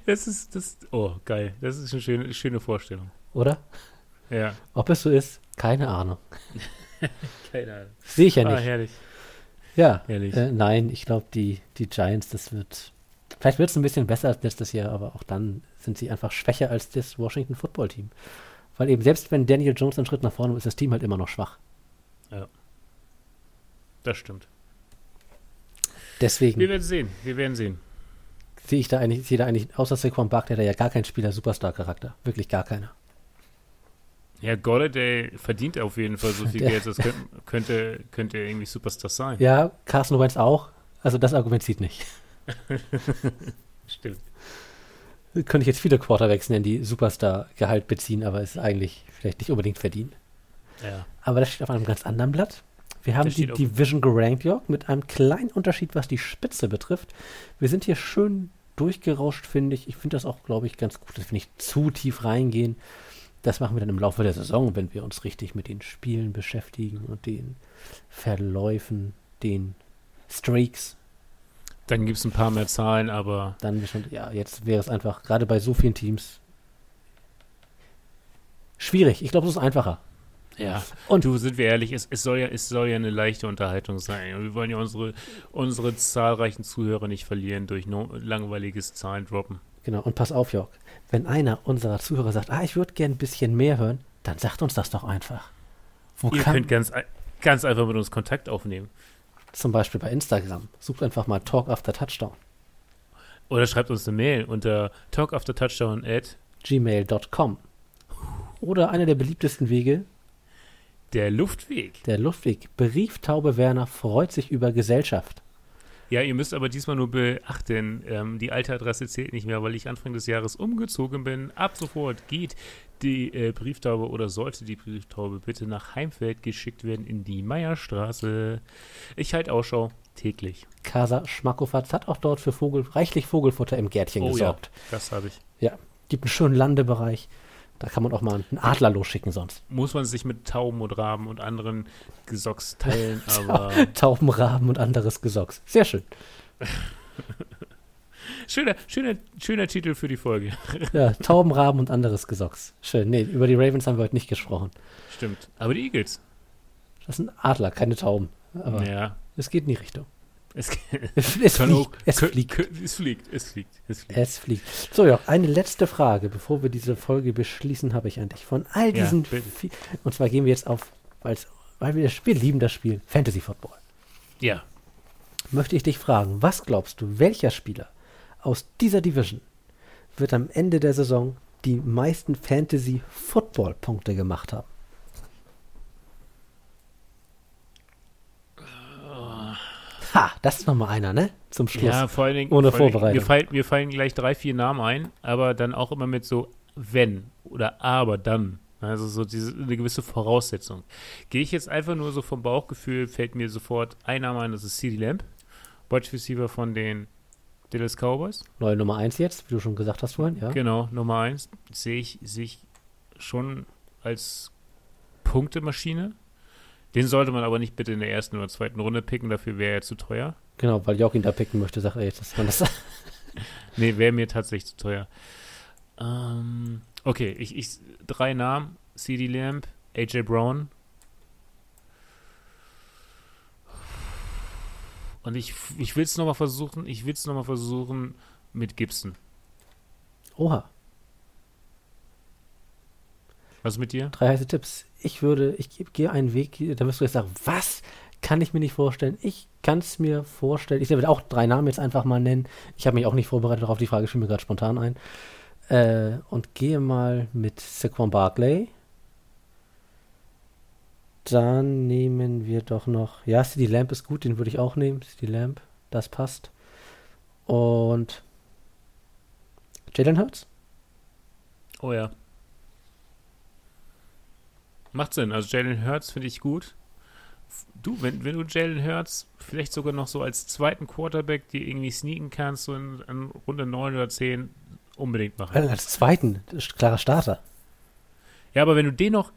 Das ist, das, oh, geil. Das ist eine schöne, schöne Vorstellung. Oder? Ja. Ob es so ist, keine Ahnung. Keine Ahnung. Sehe ich ja Ah, nicht. herrlich. Ja, Herrlich. äh, nein, ich glaube, die, die Giants, das wird. Vielleicht wird es ein bisschen besser als letztes Jahr, aber auch dann sind sie einfach schwächer als das Washington Football Team. Weil eben selbst wenn Daniel Jones einen Schritt nach vorne macht, ist das Team halt immer noch schwach. Das stimmt. Deswegen Wir werden sehen. Wir werden sehen. sehe ich da eigentlich, sehe da eigentlich, außer Saquon Barkley, der ja gar kein Spieler, Superstar-Charakter. Wirklich gar keiner. Ja, Golladay verdient auf jeden Fall so viel [LAUGHS] Geld. Das könnte, könnte, könnte irgendwie Superstar sein. Ja, Carson Wentz auch. Also das Argument zieht nicht. [LAUGHS] Stimmt. Könnte ich jetzt viele Quarterbacks nennen, die Superstar-Gehalt beziehen, aber ist eigentlich vielleicht nicht unbedingt verdient. Ja. Aber das steht auf einem ganz anderen Blatt. Wir haben die Division gerankt, Jörg, mit einem kleinen Unterschied, was die Spitze betrifft. Wir sind hier schön durchgerauscht, finde ich. Ich finde das auch, glaube ich, ganz gut, dass wir nicht zu tief reingehen. Das machen wir dann im Laufe der Saison, wenn wir uns richtig mit den Spielen beschäftigen und den Verläufen, den Streaks. Dann gibt es ein paar mehr Zahlen, aber Dann schon, ja, jetzt wäre es einfach, gerade bei so vielen Teams, schwierig. Ich glaube, es ist einfacher. ja. Und- du, sind wir ehrlich, es, es, soll ja, es soll ja eine leichte Unterhaltung sein. Und wir wollen ja unsere, unsere zahlreichen Zuhörer nicht verlieren durch no, langweiliges Zahlendroppen. Genau, und pass auf, Jörg. Wenn einer unserer Zuhörer sagt, ah, ich würde gern ein bisschen mehr hören, dann sagt uns das doch einfach. Wo Ihr kann, könnt ganz, ganz einfach mit uns Kontakt aufnehmen. zum Beispiel bei Instagram. Sucht einfach mal Talk After Touchdown. Oder schreibt uns eine Mail unter talkaftertouchdown at gmail.com. Oder einer der beliebtesten Wege, der Luftweg. der Luftweg. Brieftaube Werner freut sich über Gesellschaft. Ja, ihr müsst aber diesmal nur beachten, ähm, die alte Adresse zählt nicht mehr, weil ich Anfang des Jahres umgezogen bin. Ab sofort geht die äh, Brieftaube oder sollte die Brieftaube bitte nach Heimfeld geschickt werden in die Meierstraße. Ich halte Ausschau täglich. Casa Schmackofatz hat auch dort für Vogel, reichlich Vogelfutter im Gärtchen Oh gesorgt. ja, das habe ich. Gibt einen schönen Landebereich. Da kann man auch mal einen Adler losschicken sonst. Muss man sich mit Tauben und Raben und anderen Gesocks teilen, [LAUGHS] aber Tauben, Raben und anderes Gesocks. Sehr schön. [LAUGHS] schöner, schöner, schöner Titel für die Folge. [LAUGHS] Ja, Tauben, Raben und anderes Gesocks. Schön. Nee, über die Ravens haben wir heute nicht gesprochen. Stimmt. Aber die Eagles. Das sind Adler, keine Tauben. Aber ja, es geht in die Richtung. Es, [LAUGHS] Es fliegt, auch, es fliegt. es fliegt. Es fliegt. Es fliegt. Es fliegt. So, ja, eine letzte Frage, bevor wir diese Folge beschließen, habe ich an dich. Von all Ja, diesen. vi- und zwar gehen wir jetzt auf, weil wir, das- wir lieben das Spiel, Fantasy Football. Ja. Möchte ich dich fragen, was glaubst du, welcher Spieler aus dieser Division wird am Ende der Saison die meisten Fantasy Football Punkte gemacht haben? Ha, das ist nochmal einer, ne? Zum Schluss. Ja, vor allen Dingen. Ohne vor allen Dingen, Vorbereitung. Mir fallen, mir fallen gleich drei, vier Namen ein, aber dann auch immer mit so wenn oder aber dann. Also so diese, eine gewisse Voraussetzung. Gehe ich jetzt einfach nur so vom Bauchgefühl, fällt mir sofort ein Name ein, das ist CD Lamb, Watch Receiver von den Dallas Cowboys. Neue Nummer 1 jetzt, wie du schon gesagt hast vorhin, ja. Genau, Nummer eins. Sehe ich, sehe ich schon als Punktemaschine. Den sollte man aber nicht bitte in der ersten oder zweiten Runde picken, dafür wäre er zu teuer. Genau, weil Jörg ihn da picken möchte, sagt er jetzt, dass man das. [LAUGHS] Nee, wäre mir tatsächlich zu teuer. Ähm, okay, ich, ich drei Namen: CD Lamb, AJ Brown. Und ich, ich will es nochmal versuchen, ich will es nochmal versuchen mit Gibson. Oha, Was ist mit dir? drei heiße Tipps. Ich würde, ich ge- gehe einen Weg, da wirst du jetzt sagen, was? Kann ich mir nicht vorstellen. Ich kann es mir vorstellen. Ich werde auch drei Namen jetzt einfach mal nennen. Ich habe mich auch nicht vorbereitet darauf, die Frage fiel mir gerade spontan ein. Äh, und gehe mal mit Saquon Barkley. Dann nehmen wir doch noch, ja, CD Lamp ist gut, den würde ich auch nehmen. CD Lamp, das passt. Und Jalen Hurts? Oh ja. Macht Sinn. Also Jalen Hurts finde ich gut. Du, wenn, wenn du Jalen Hurts vielleicht sogar noch so als zweiten Quarterback die irgendwie sneaken kannst, so in, in Runde 9 oder 10, unbedingt machen. Als zweiten, klarer Starter. Ja, aber wenn du den noch,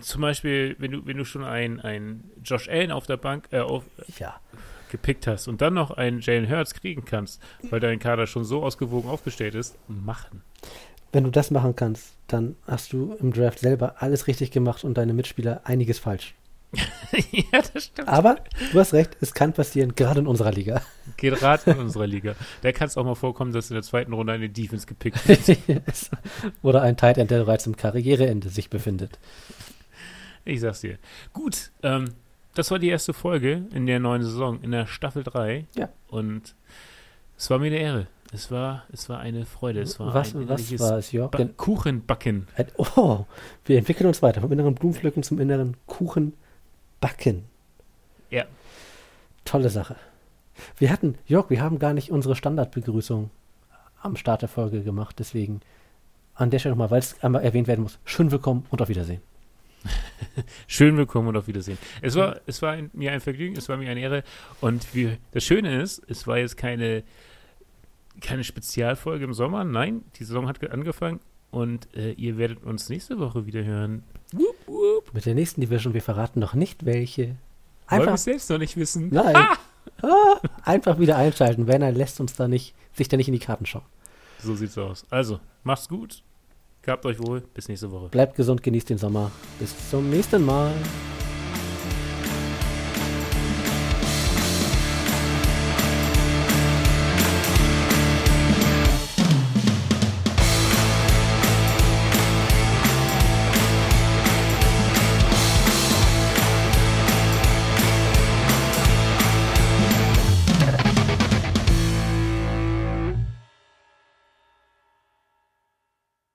zum Beispiel, wenn du, wenn du schon einen, einen Josh Allen auf der Bank äh, auf, Ja. gepickt hast und dann noch einen Jalen Hurts kriegen kannst, weil dein Kader schon so ausgewogen aufgestellt ist, machen. Wenn du das machen kannst, dann hast du im Draft selber alles richtig gemacht und deine Mitspieler einiges falsch. [LAUGHS] ja, das stimmt. Aber du hast recht, es kann passieren, gerade in unserer Liga. Rat in [LAUGHS] unserer Liga. Da kann es auch mal vorkommen, dass in der zweiten Runde eine Defense gepickt wird. [LAUGHS] Oder ein Tight End, der bereits im Karriereende sich befindet. Ich sag's dir. Gut, ähm, das war die erste Folge in der neuen Saison, in der Staffel 3. Ja. Und es war mir eine Ehre. Es war, es war eine Freude. Es war was ein was war es, Jörg? ba Kuchenbacken. oh, wir entwickeln uns weiter. Vom inneren Blumenpflücken zum inneren Kuchenbacken. Ja. Tolle Sache. Wir hatten, Jörg, wir haben gar nicht unsere Standardbegrüßung am Start der Folge gemacht. Deswegen an der Stelle nochmal, weil es einmal erwähnt werden muss, schön willkommen und auf Wiedersehen. [LAUGHS] Schön willkommen und auf Wiedersehen. Es war, es war ein, mir ein Vergnügen, es war mir eine Ehre. Und wir, das Schöne ist, es war jetzt keine, keine Spezialfolge im Sommer. Nein, die Saison hat ge- angefangen und äh, ihr werdet uns nächste Woche wieder hören. Wup, wup. Mit der nächsten Division, wir verraten noch nicht welche. Wollen wir Einfach, es selbst noch nicht wissen. nein. Ah, einfach wieder einschalten. Werner lässt uns da nicht, sich da nicht in die Karten schauen. So sieht's aus. Also, macht's gut. Gehabt euch wohl. Bis nächste Woche. Bleibt gesund, genießt den Sommer. Bis zum nächsten Mal.